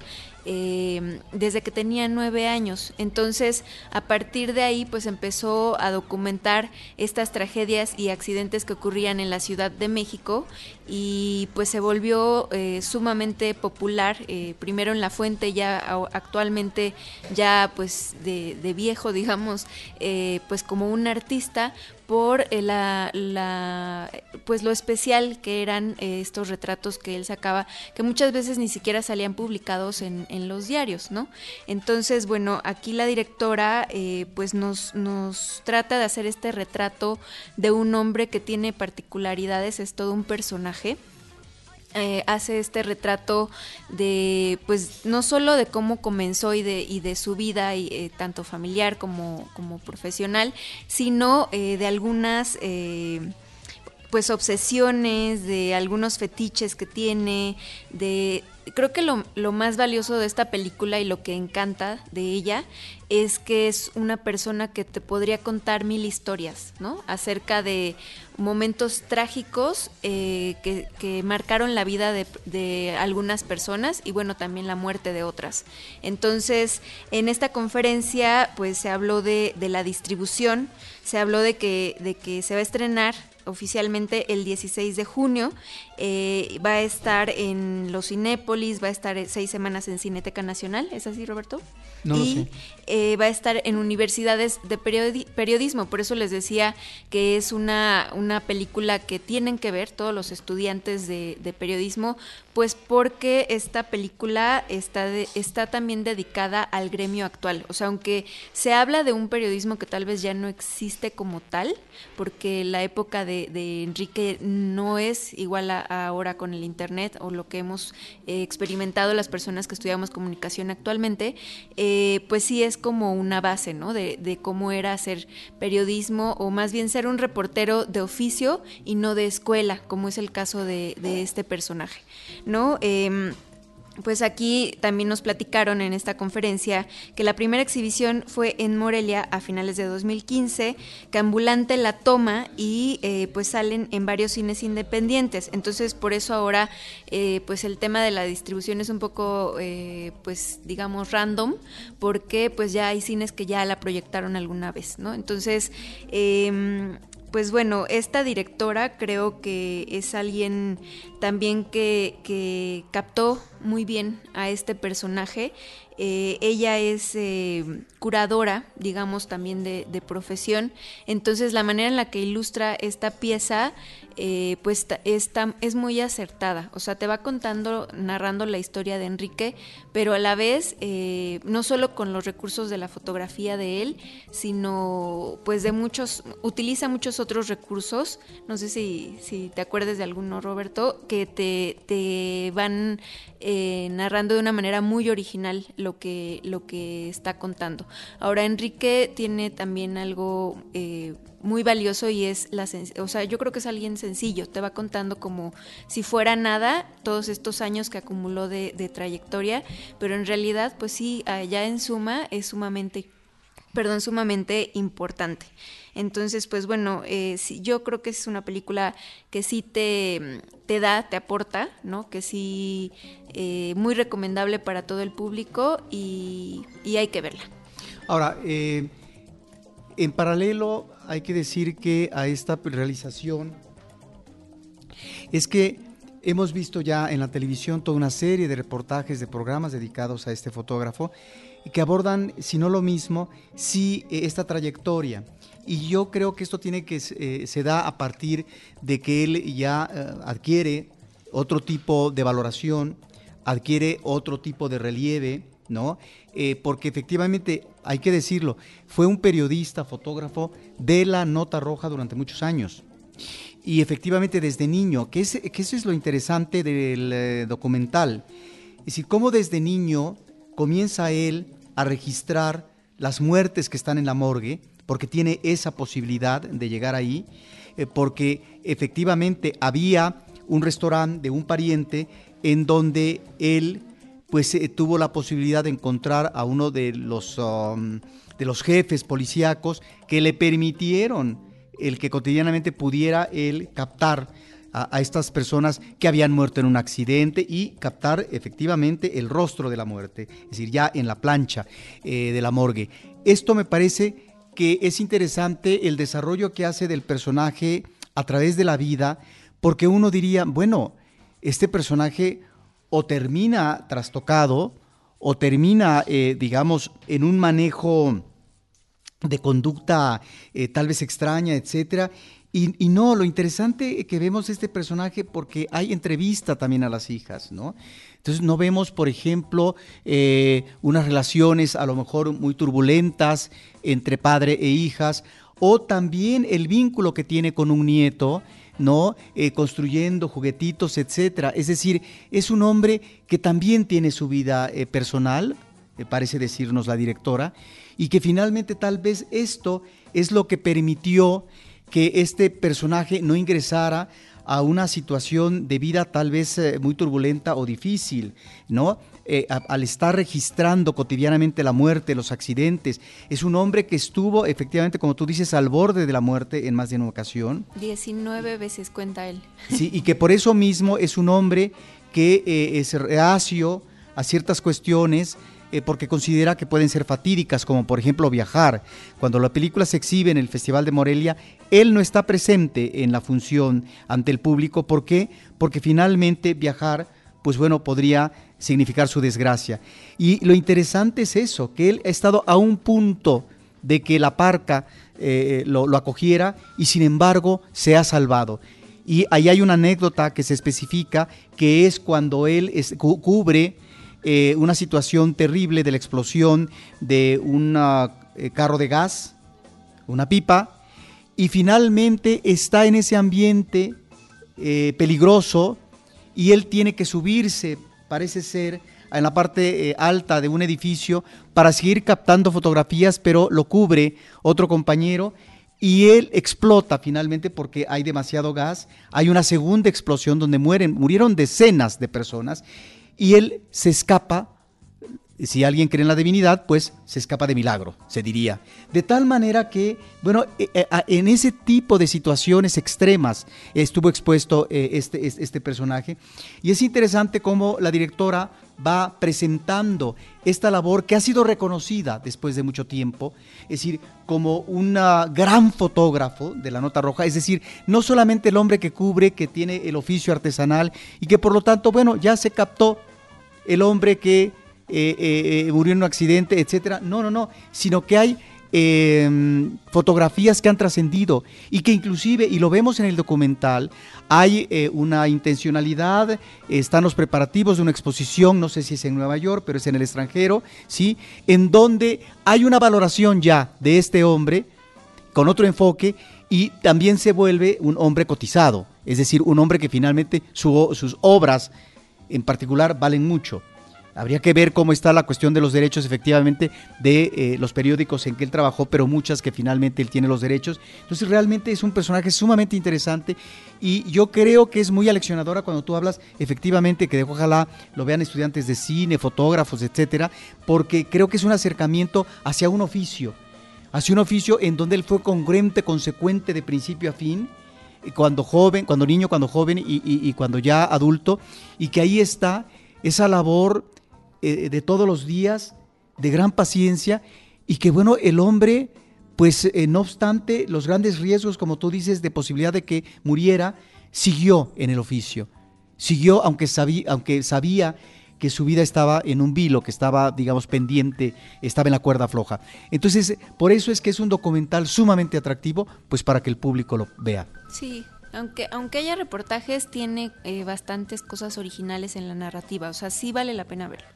eh, desde que tenía nueve años. Entonces, a partir de ahí, pues empezó a documentar estas tragedias y accidentes que ocurrían en la Ciudad de México y pues se volvió eh, sumamente popular, eh, primero en La Fuente, ya actualmente ya pues de, viejo, digamos, pues como un artista, por eh, la, pues lo especial que eran eh, estos retratos que él sacaba, que muchas veces ni siquiera salían publicados en, en los diarios, ¿no? Entonces, bueno, aquí la directora eh, pues nos, nos trata de hacer este retrato de un hombre que tiene particularidades, es todo un personaje eh, hace este retrato de, pues, no solo de cómo comenzó y de, y de su vida, y, eh, tanto familiar como, como profesional, sino eh, de algunas pues obsesiones, de algunos fetiches que tiene, de creo que lo, lo, más valioso de esta película y lo que encanta de ella es que es una persona que te podría contar mil historias, ¿no? Acerca de momentos trágicos eh, que, marcaron la vida de, algunas personas y bueno, también la muerte de otras. Entonces, en esta conferencia, pues se habló de, de la distribución, se habló de que, de que se va a estrenar oficialmente el 16 de junio. Eh, va a estar en los Cinépolis, va a estar seis semanas en Cineteca Nacional, ¿es así, Roberto? No y eh, va a estar en universidades de periodismo, por eso les decía que es una, una película que tienen que ver todos los estudiantes de, periodismo, pues porque esta película está, está también dedicada al gremio actual. O sea, aunque se habla de un periodismo que tal vez ya no existe como tal, porque la época de, de Enrique no es igual a, ahora con el Internet o lo que hemos eh, experimentado las personas que estudiamos comunicación actualmente, eh, pues sí es como una base, ¿no? De, cómo era hacer periodismo o más bien ser un reportero de oficio y no de escuela, como es el caso de, de este personaje, ¿no? Em, pues aquí también nos platicaron en esta conferencia que la primera exhibición fue en Morelia a finales de 2015, que Ambulante la toma y eh, pues salen en varios cines independientes. Entonces por eso ahora eh, pues el tema de la distribución es un poco eh, pues digamos random porque pues ya hay cines que ya la proyectaron alguna vez, ¿no? Entonces em, pues bueno, esta directora creo que es alguien también que, captó muy bien a este personaje. Eh, ella es eh, curadora, digamos, también de, profesión. Entonces, la manera en la que ilustra esta pieza eh, pues está, es muy acertada. O sea, te va contando, narrando la historia de Enrique, pero a la vez, eh, no solo con los recursos de la fotografía de él, sino pues de muchos, utiliza muchos otros recursos. No sé si, si te acuerdas de alguno, Roberto, que te, te van eh, narrando de una manera muy original lo que, lo que está contando. Ahora, Enrique tiene también algo muy valioso y es la o sea, yo creo que es alguien sencillo, te va contando como si fuera nada todos estos años que acumuló de, trayectoria, pero en realidad pues sí, ya en suma es sumamente, perdón, sumamente importante. Entonces, pues bueno, eh, yo creo que es una película que sí te, te da, te aporta, ¿no? Que sí, eh, muy recomendable para todo el público y, y hay que verla. Ahora, eh, en paralelo, hay que decir que a esta realización es que hemos visto ya en la televisión toda una serie de reportajes, de programas dedicados a este fotógrafo que abordan, si no lo mismo, si eh, esta trayectoria. Y yo creo que esto tiene que eh, se da a partir de que él ya eh, adquiere otro tipo de valoración, adquiere otro tipo de relieve, ¿no? porque efectivamente hay que decirlo, fue un periodista, fotógrafo de la Nota Roja durante muchos años. Y efectivamente desde niño, que, es, eso es lo interesante del eh, documental, es decir, cómo desde niño comienza él a registrar las muertes que están en la morgue, porque tiene esa posibilidad de llegar ahí, eh, porque efectivamente había un restaurante de un pariente en donde él pues eh, tuvo la posibilidad de encontrar a uno de los, um, de los jefes policíacos que le permitieron el que cotidianamente pudiera él captar a, estas personas que habían muerto en un accidente y captar efectivamente el rostro de la muerte, es decir, ya en la plancha eh, de la morgue. Esto me parece que es interesante el desarrollo que hace del personaje a través de la vida, porque uno diría, bueno, este personaje o termina trastocado o termina, eh, digamos, en un manejo de conducta eh, tal vez extraña, etcétera. Y, no, lo interesante que vemos este personaje porque hay entrevista también a las hijas, ¿no? Entonces no vemos, por ejemplo, eh, unas relaciones a lo mejor muy turbulentas entre padre e hijas, o también el vínculo que tiene con un nieto, ¿no? Eh, construyendo juguetitos, etcétera. Es decir, es un hombre que también tiene su vida eh, personal, parece decirnos la directora, y que finalmente tal vez esto es lo que permitió que este personaje no ingresara a una situación de vida tal vez eh, muy turbulenta o difícil, ¿no? Eh, al estar registrando cotidianamente la muerte, los accidentes. Es un hombre que estuvo efectivamente, como tú dices, al borde de la muerte en más de una ocasión. 19 veces cuenta él. Sí, y que por eso mismo es un hombre que eh, es reacio a ciertas cuestiones, eh, porque considera que pueden ser fatídicas, como por ejemplo viajar. Cuando la película se exhibe en el Festival de Morelia, él no está presente en la función ante el público. ¿Por qué? Porque finalmente viajar, pues bueno, podría significar su desgracia. Y lo interesante es eso, que él ha estado a un punto de que la parca eh, lo, acogiera y sin embargo se ha salvado. Y ahí hay una anécdota que se especifica que es cuando él cubre eh, una situación terrible de la explosión de un eh, carro de gas, una pipa, y finalmente está en ese ambiente eh, peligroso y él tiene que subirse, parece ser, en la parte alta de un edificio para seguir captando fotografías, pero lo cubre otro compañero y él explota finalmente porque hay demasiado gas. Hay una segunda explosión donde mueren, murieron decenas de personas y él se escapa, si alguien cree en la divinidad, pues se escapa de milagro, se diría. De tal manera que, bueno, eh, eh, en ese tipo de situaciones extremas estuvo expuesto eh, este, este personaje. Y es interesante cómo la directora va presentando esta labor que ha sido reconocida después de mucho tiempo, es decir, como un gran fotógrafo de la nota roja, es decir, no solamente el hombre que cubre, que tiene el oficio artesanal y que por lo tanto, bueno, ya se captó el hombre que eh, eh, eh, murió en un accidente, etcétera. No, no, no, sino que hay em, fotografías que han trascendido y que inclusive, y lo vemos en el documental, hay una intencionalidad, están los preparativos de una exposición, no sé si es en Nueva York, pero es en el extranjero, ¿sí? En donde hay una valoración ya de este hombre con otro enfoque y también se vuelve un hombre cotizado, es decir, un hombre que finalmente sus obras en particular valen mucho. Habría que ver cómo está la cuestión de los derechos efectivamente de eh, los periódicos en que él trabajó, pero muchas que finalmente él tiene los derechos. Entonces realmente es un personaje sumamente interesante y yo creo que es muy aleccionadora cuando tú hablas efectivamente que ojalá lo vean estudiantes de cine, fotógrafos, etcétera, porque creo que es un acercamiento hacia un oficio, hacia un oficio en donde él fue congruente, consecuente de principio a fin cuando joven, cuando niño, cuando joven y, cuando ya adulto, y que ahí está esa labor eh, de todos los días, de gran paciencia, y que bueno, el hombre, pues eh, no obstante los grandes riesgos, como tú dices, de posibilidad de que muriera, siguió en el oficio, siguió aunque sabía, aunque sabía que su vida estaba en un vilo, que estaba, digamos, pendiente, estaba en la cuerda floja. Entonces, por eso es que es un documental sumamente atractivo, pues para que el público lo vea. Sí, aunque, aunque haya reportajes, tiene eh, bastantes cosas originales en la narrativa, o sea, sí vale la pena verlo.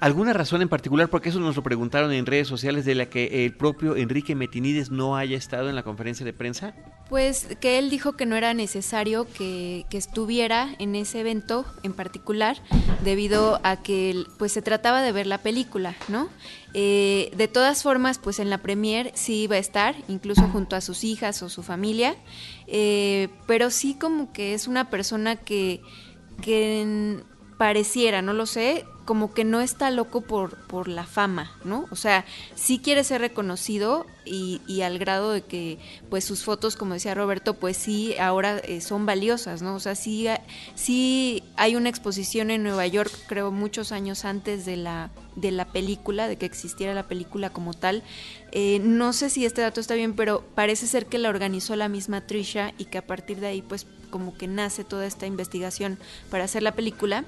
¿Alguna razón en particular? Porque eso nos lo preguntaron en redes sociales de la que el propio Enrique Metinides no haya estado en la conferencia de prensa. Pues que él dijo que no era necesario que, que estuviera en ese evento en particular, debido a que pues se trataba de ver la película, ¿no? Eh, de todas formas, pues en la premier sí iba a estar, incluso junto a sus hijas o su familia, eh, pero sí como que es una persona que, que pareciera, no lo sé, como que no está loco por, por la fama, ¿no? O sea, sí quiere ser reconocido y, y al grado de que, pues sus fotos, como decía Roberto, pues sí, ahora eh, son valiosas, ¿no? O sea, sí, sí hay una exposición en Nueva York, creo, muchos años antes de la, de la película, de que existiera la película como tal. Eh, no sé si este dato está bien, pero parece ser que la organizó la misma Trisha y que a partir de ahí, pues, como que nace toda esta investigación para hacer la película.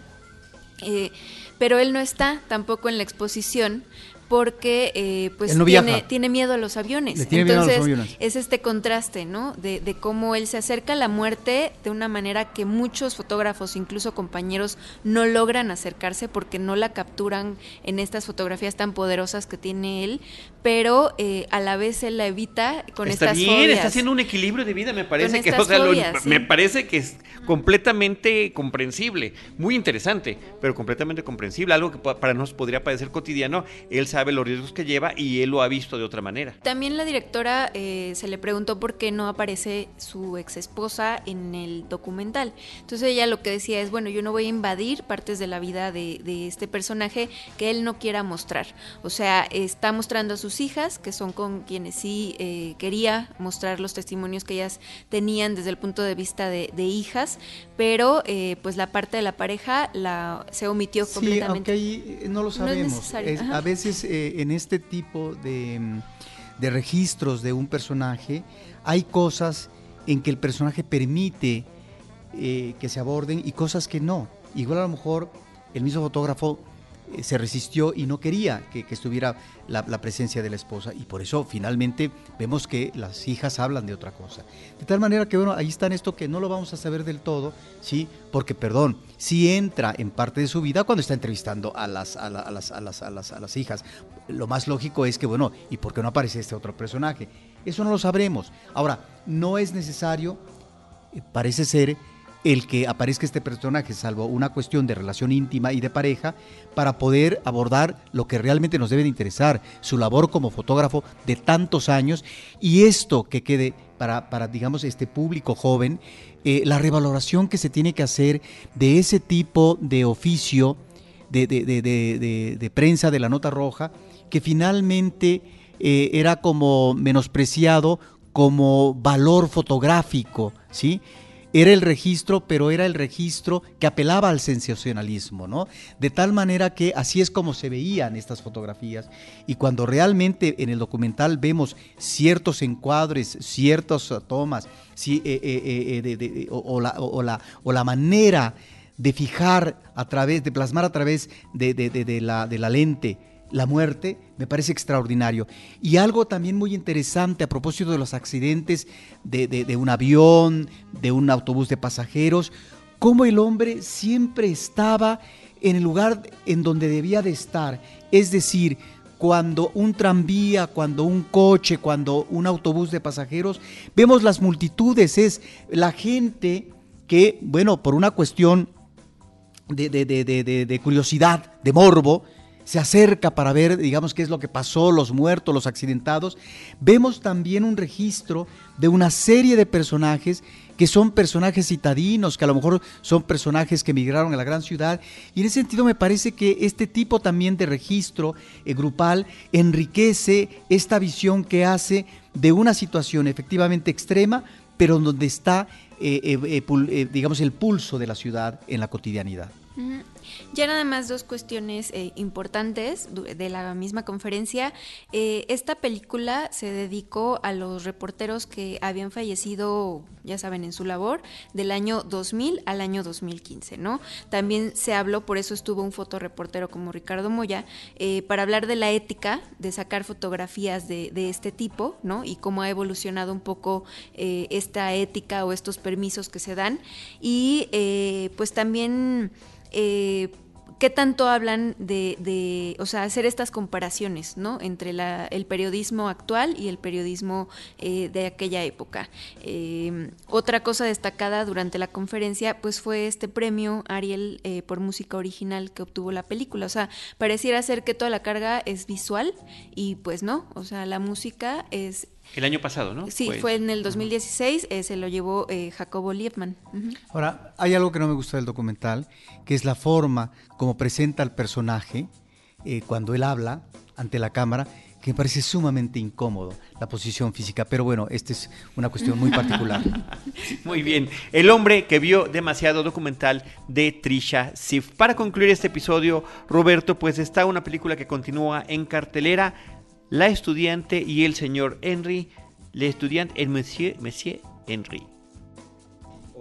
Eh, pero él no está tampoco en la exposición porque eh, pues tiene, tiene, miedo a los aviones. Entonces es este contraste, ¿no? De, de, cómo él se acerca a la muerte de una manera que muchos fotógrafos, incluso compañeros, no logran acercarse porque no la capturan en estas fotografías tan poderosas que tiene él, pero eh, a la vez él la evita con está estas bien, Está haciendo un equilibrio de vida, me parece que, me parece que es completamente comprensible, muy interesante, pero completamente comprensible, algo que para nosotros podría parecer cotidiano. Él sabe sabe los riesgos que lleva y él lo ha visto de otra manera. También la directora eh, se le preguntó por qué no aparece su ex esposa en el documental. Entonces ella lo que decía es, bueno, yo no voy a invadir partes de la vida de, este personaje que él no quiera mostrar. O sea, está mostrando a sus hijas, que son con quienes sí eh, quería mostrar los testimonios que ellas tenían desde el punto de vista de, hijas, pero eh, pues la parte de la pareja la se omitió sí, completamente. Aunque ahí no lo sabemos. a veces eh, en este tipo de, de, registros de un personaje hay cosas en que el personaje permite eh, que se aborden y cosas que no. Igual a lo mejor el mismo fotógrafo eh, se resistió y no quería que, estuviera la, presencia de la esposa y por eso finalmente vemos que las hijas hablan de otra cosa. De tal manera que bueno, ahí está en esto que no lo vamos a saber del todo, ¿sí? Porque, perdón, sí entra en parte de su vida cuando está entrevistando a las, a, las, a, las, a, las, a las hijas. Lo más lógico es que, bueno, ¿y por qué no aparece este otro personaje? Eso no lo sabremos. Ahora, no es necesario, eh, parece ser, el que aparezca este personaje, salvo una cuestión de relación íntima y de pareja, para poder abordar lo que realmente nos debe de interesar, su labor como fotógrafo de tantos años y esto que quede para, para digamos, este público joven, eh, la revaloración que se tiene que hacer de ese tipo de oficio de, de, prensa de la nota roja, que finalmente eh, era como menospreciado como valor fotográfico, ¿sí? Era el registro, pero era el registro que apelaba al sensacionalismo, ¿no? De tal manera que así es como se veían estas fotografías. Y cuando realmente en el documental vemos ciertos encuadres, ciertas tomas, o, la, manera de fijar a través, de plasmar a través de, la, de la lente, la muerte, me parece extraordinario. Y algo también muy interesante a propósito de los accidentes de, un avión, de un autobús de pasajeros, cómo el hombre siempre estaba en el lugar en donde debía de estar. Es decir, cuando un tranvía, cuando un coche, cuando un autobús de pasajeros, vemos las multitudes, es la gente que, bueno, por una cuestión de, de curiosidad, de morbo, se acerca para ver, digamos, qué es lo que pasó, los muertos, los accidentados, vemos también un registro de una serie de personajes que son personajes citadinos, que a lo mejor son personajes que emigraron a la gran ciudad. Y en ese sentido me parece que este tipo también de registro eh, grupal enriquece esta visión que hace de una situación efectivamente extrema, pero donde está, eh, eh, digamos, el pulso de la ciudad en la cotidianidad. Ya nada más dos cuestiones eh, importantes de la misma conferencia. Eh, esta película se dedicó a los reporteros que habían fallecido, ya saben, en su labor, del año 2000 al año 2015, ¿no? También se habló, por eso estuvo un fotoreportero como Ricardo Moya, eh, para hablar de la ética de sacar fotografías de, de, este tipo, ¿no? Y cómo ha evolucionado un poco esta ética o estos permisos que se dan. Y pues también eh, qué tanto hablan de, o sea, hacer estas comparaciones, ¿no? Entre el periodismo actual y el periodismo eh, de aquella época. Eh, otra cosa destacada durante la conferencia, pues fue este premio Ariel por música original que obtuvo la película. O sea, pareciera ser que toda la carga es visual y pues no, o sea, la música es el año pasado, ¿no? Sí, fue en el 2016, eh, se lo llevó eh, Jacobo Liebman. Ahora, hay algo que no me gusta del documental, que es la forma como presenta al personaje eh, cuando él habla ante la cámara, que me parece sumamente incómodo la posición física. Pero bueno, esta es una cuestión muy particular. muy bien. El hombre que vio demasiado documental de Trisha Sif. Para concluir este episodio, Roberto, pues está una película que continúa en cartelera la estudiante y el señor Henry, le estudiante el monsieur, monsieur Henry.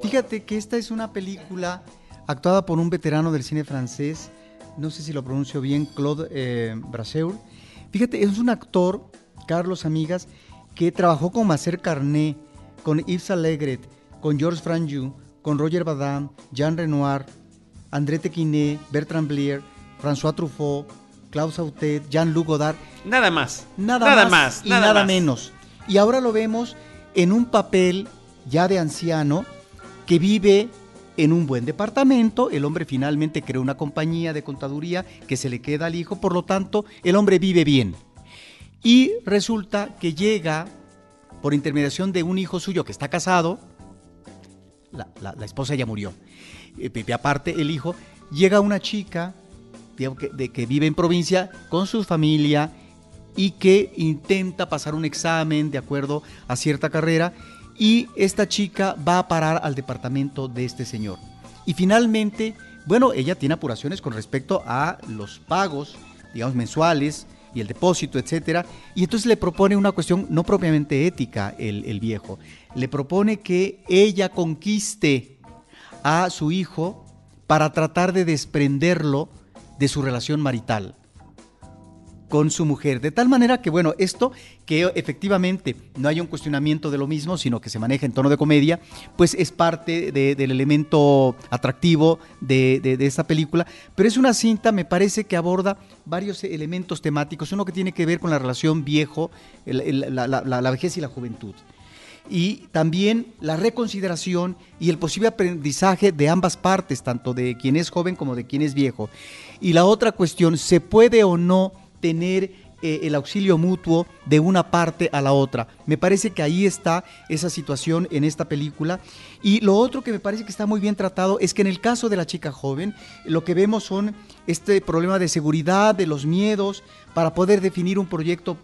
Fíjate que esta es una película actuada por un veterano del cine francés, no sé si lo pronuncio bien, Claude eh, Brasseur. Fíjate, es un actor, Carlos Amigas, que trabajó con Macer Carné, con Yves Allegret, con Georges Franju, con Roger Badam, Jean Renoir, André Tequiné, Bertrand Blier, François Truffaut, Klaus Autet, Jean-Luc Godard. Nada más. Nada, más, y nada, menos. Y ahora lo vemos en un papel ya de anciano que vive en un buen departamento, el hombre finalmente creó una compañía de contaduría que se le queda al hijo, por lo tanto, el hombre vive bien. Y resulta que llega, por intermediación de un hijo suyo que está casado, la, esposa ya murió, eh, aparte el hijo, llega una chica de que vive en provincia con su familia y que intenta pasar un examen de acuerdo a cierta carrera y esta chica va a parar al departamento de este señor. Y finalmente, bueno, ella tiene apuraciones con respecto a los pagos, digamos, mensuales y el depósito, etcétera, y entonces le propone una cuestión no propiamente ética el, el viejo, le propone que ella conquiste a su hijo para tratar de desprenderlo de su relación marital con su mujer. De tal manera que, bueno, esto que efectivamente no hay un cuestionamiento de lo mismo, sino que se maneja en tono de comedia, pues es parte del elemento atractivo de, esta película. Pero es una cinta, me parece que aborda varios elementos temáticos. Uno que tiene que ver con la relación viejo, la, la vejez y la juventud y también la reconsideración y el posible aprendizaje de ambas partes, tanto de quien es joven como de quien es viejo. Y la otra cuestión, ¿se puede o no tener eh, el auxilio mutuo de una parte a la otra. Me parece que ahí está esa situación en esta película. Y lo otro que me parece que está muy bien tratado es que en el caso de la chica joven, lo que vemos son este problema de seguridad, de los miedos, para poder definir un proyecto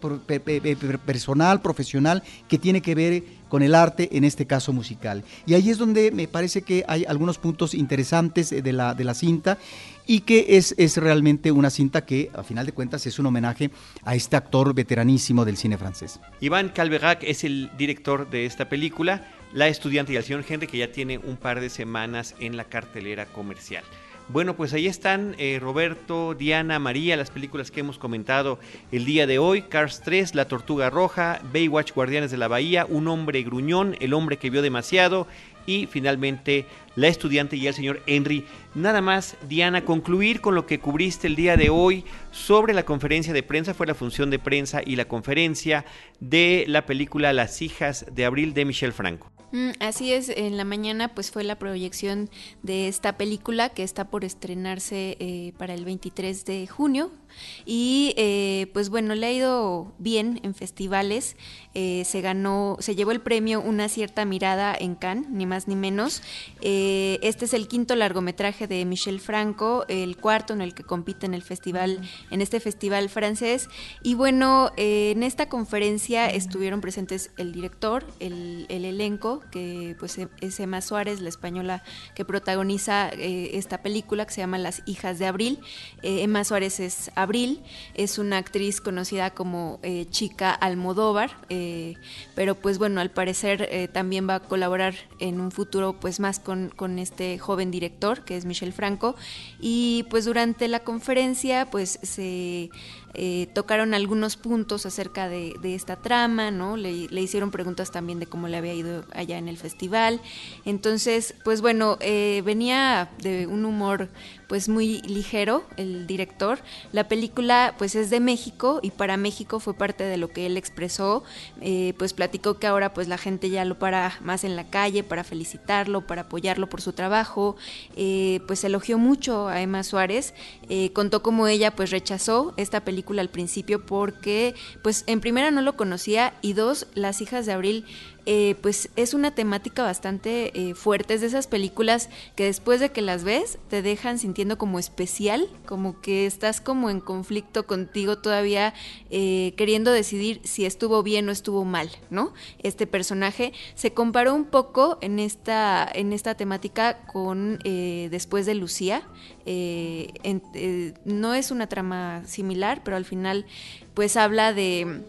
personal, profesional, que tiene que ver con el arte, en este caso musical. Y ahí es donde me parece que hay algunos puntos interesantes de la, de la cinta y que es, es realmente una cinta que, a final de cuentas, es un homenaje a este actor veteranísimo del cine francés. Iván Calverac es el director de esta película, La estudiante y el señor Henry, que ya tiene un par de semanas en la cartelera comercial. Bueno, pues ahí están eh, Roberto, Diana, María, las películas que hemos comentado el día de hoy. Cars 3, La Tortuga Roja, Baywatch, Guardianes de la Bahía, Un hombre gruñón, El hombre que vio demasiado y finalmente La estudiante y el señor Henry. Nada más, Diana, concluir con lo que cubriste el día de hoy sobre la conferencia de prensa. Fue la función de prensa y la conferencia de la película Las hijas de abril de Michel Franco. Mm, así es, en la mañana pues fue la proyección de esta película que está por estrenarse eh, para el 23 de junio y eh, pues bueno, le ha ido bien en festivales, eh, se ganó, se llevó el premio Una cierta mirada en Cannes, ni más ni menos. este es el quinto largometraje de Michel Franco, el cuarto en el que compite en el festival, en este festival francés. Y bueno, en esta conferencia estuvieron presentes el director, el elenco, que pues e-, es Emma Suárez, la española que protagoniza eh, esta película que se llama Las hijas de Abril. Eh, Emma Suárez es Abril, es una actriz conocida como eh, Chica Almodóvar, pero pues bueno, al parecer también va a colaborar en un futuro pues más con, con este joven director que es Michel Franco. Y pues durante la conferencia pues se eh, tocaron algunos puntos acerca de, esta trama, ¿no? Le, hicieron preguntas también de cómo le había ido allá en el festival. Entonces, pues bueno, eh, venía de un humor pues muy ligero el director. La película pues es de México y para México fue parte de lo que él expresó, eh, pues platicó que ahora pues la gente ya lo para más en la calle para felicitarlo, para apoyarlo por su trabajo, eh, pues elogió mucho a Emma Suárez, eh, contó cómo ella pues rechazó esta película al principio porque pues en primera no lo conocía y dos, las hijas de Abril eh, pues es una temática bastante eh, fuerte. Es de esas películas que después de que las ves te dejan sintiendo como especial, como que estás como en conflicto contigo todavía eh, queriendo decidir si estuvo bien o estuvo mal, ¿no? Este personaje se comparó un poco en esta, en esta temática con Después de Lucía. no es una trama similar, pero al final pues habla de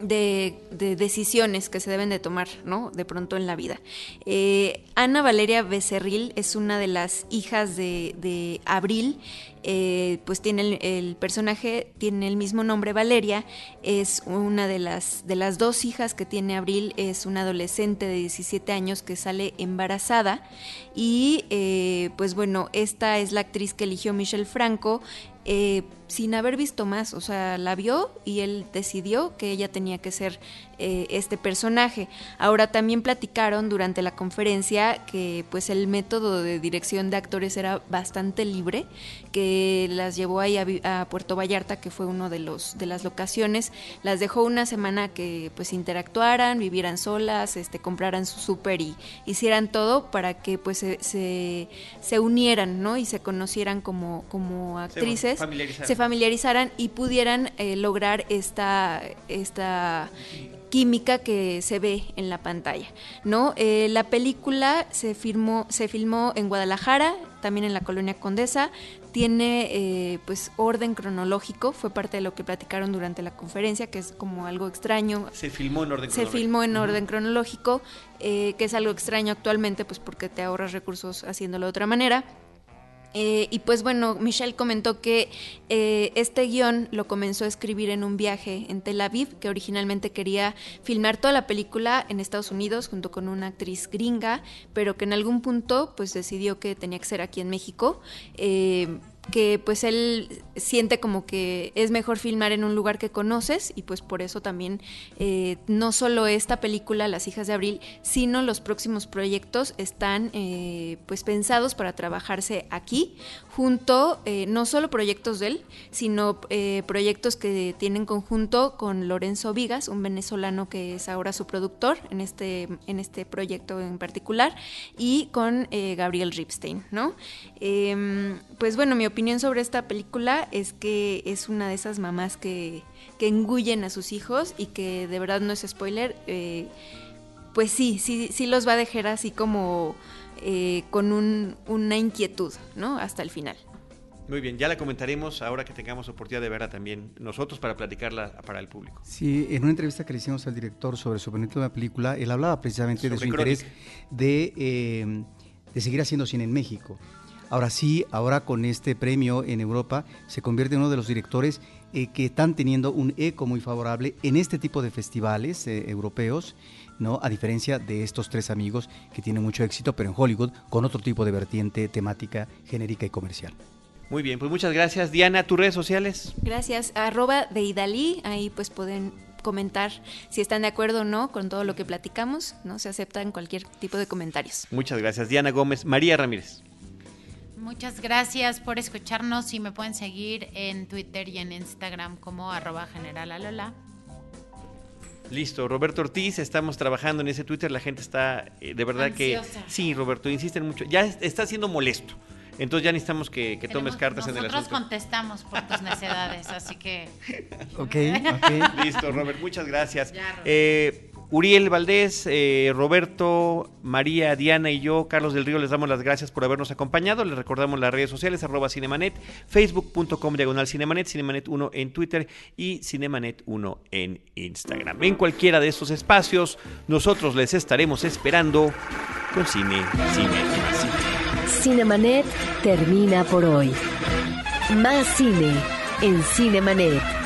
de, decisiones que se deben de tomar, ¿no? De pronto en la vida. Eh, Ana Valeria Becerril es una de las hijas de, Abril, eh, pues tiene el, personaje, tiene el mismo nombre, Valeria, es una de las, de las dos hijas que tiene Abril, es una adolescente de 17 años que sale embarazada. Y eh, pues bueno, esta es la actriz que eligió Michelle Franco, sin haber visto más, o sea, la vio y él decidió que ella tenía que ser eh, este personaje. Ahora también platicaron durante la conferencia que pues el método de dirección de actores era bastante libre, que las llevó ahí a, Puerto Vallarta, que fue uno de los de las locaciones, las dejó una semana que pues interactuaran, vivieran solas, este compraran su súper y hicieran todo para que pues se, se, unieran, ¿no? Y se conocieran como como actrices se familiarizaran y pudieran eh, lograr esta, esta química que se ve en la pantalla, ¿no? Eh, la película se, firmó, se filmó en Guadalajara, también en la colonia Condesa, tiene eh, pues orden cronológico, fue parte de lo que platicaron durante la conferencia, que es como algo extraño. Se filmó en orden cronológico. Se filmó en orden cronológico, que es algo extraño actualmente, pues porque te ahorras recursos haciéndolo de otra manera. Eh, y pues bueno, Michelle comentó que eh, este guion lo comenzó a escribir en un viaje en Tel Aviv, que originalmente quería filmar toda la película en Estados Unidos junto con una actriz gringa, pero que en algún punto pues decidió que tenía que ser aquí en México. Eh, que pues él siente como que es mejor filmar en un lugar que conoces y pues por eso también eh, no solo esta película Las hijas de Abril, sino los próximos proyectos están eh, pues pensados para trabajarse aquí junto, eh, no solo proyectos de él, sino proyectos que tienen conjunto con Lorenzo Vigas, un venezolano que es ahora su productor en este, en este proyecto en particular, y con Gabriel Ripstein, ¿no? Em, pues bueno, mi opinión sobre esta película es que es una de esas mamás que, que engullen a sus hijos y que de verdad no es spoiler, eh, pues sí, sí, sí los va a dejar así como eh, con un, una inquietud, ¿no? Hasta el final. Muy bien, ya la comentaremos ahora que tengamos oportunidad de verla también nosotros para platicarla para el público. Sí, en una entrevista que le hicimos al director sobre su la película, él hablaba precisamente de su interés de, eh, de seguir haciendo cine en México. Ahora sí, ahora con este premio en Europa, se convierte en uno de los directores eh, que están teniendo un eco muy favorable en este tipo de festivales eh, europeos, ¿no? A diferencia de estos tres amigos que tienen mucho éxito, pero en Hollywood, con otro tipo de vertiente temática, genérica y comercial. Muy bien, pues muchas gracias. Diana, ¿tus redes sociales? Gracias. Arroba de Idalí, ahí pues pueden comentar si están de acuerdo o no con todo lo que platicamos, ¿no? Se aceptan cualquier tipo de comentarios. Muchas gracias. Diana Gómez. María Ramírez. Muchas gracias por escucharnos y me pueden seguir en Twitter y en Instagram como arroba generalalola. Listo, Roberto Ortiz, estamos trabajando en ese Twitter, la gente está eh, de verdad que... Sí, Roberto, insisten mucho, ya está siendo molesto. Entonces ya necesitamos que, tomes cartas en el asunto. Nosotros contestamos por tus necedades, así que... ok, ok. Listo, Robert, muchas gracias. eh, Uriel Valdés, eh, Roberto, María, Diana y yo, Carlos del Río, les damos las gracias por habernos acompañado. Les recordamos las redes sociales, arroba Cinemanet, facebook.com diagonal Cinemanet, Cinemanet 1 en Twitter y Cinemanet 1 en Instagram. En cualquiera de estos espacios, nosotros les estaremos esperando con cine, cine, cine. Cinemanet termina por hoy. Más cine en Cinemanet.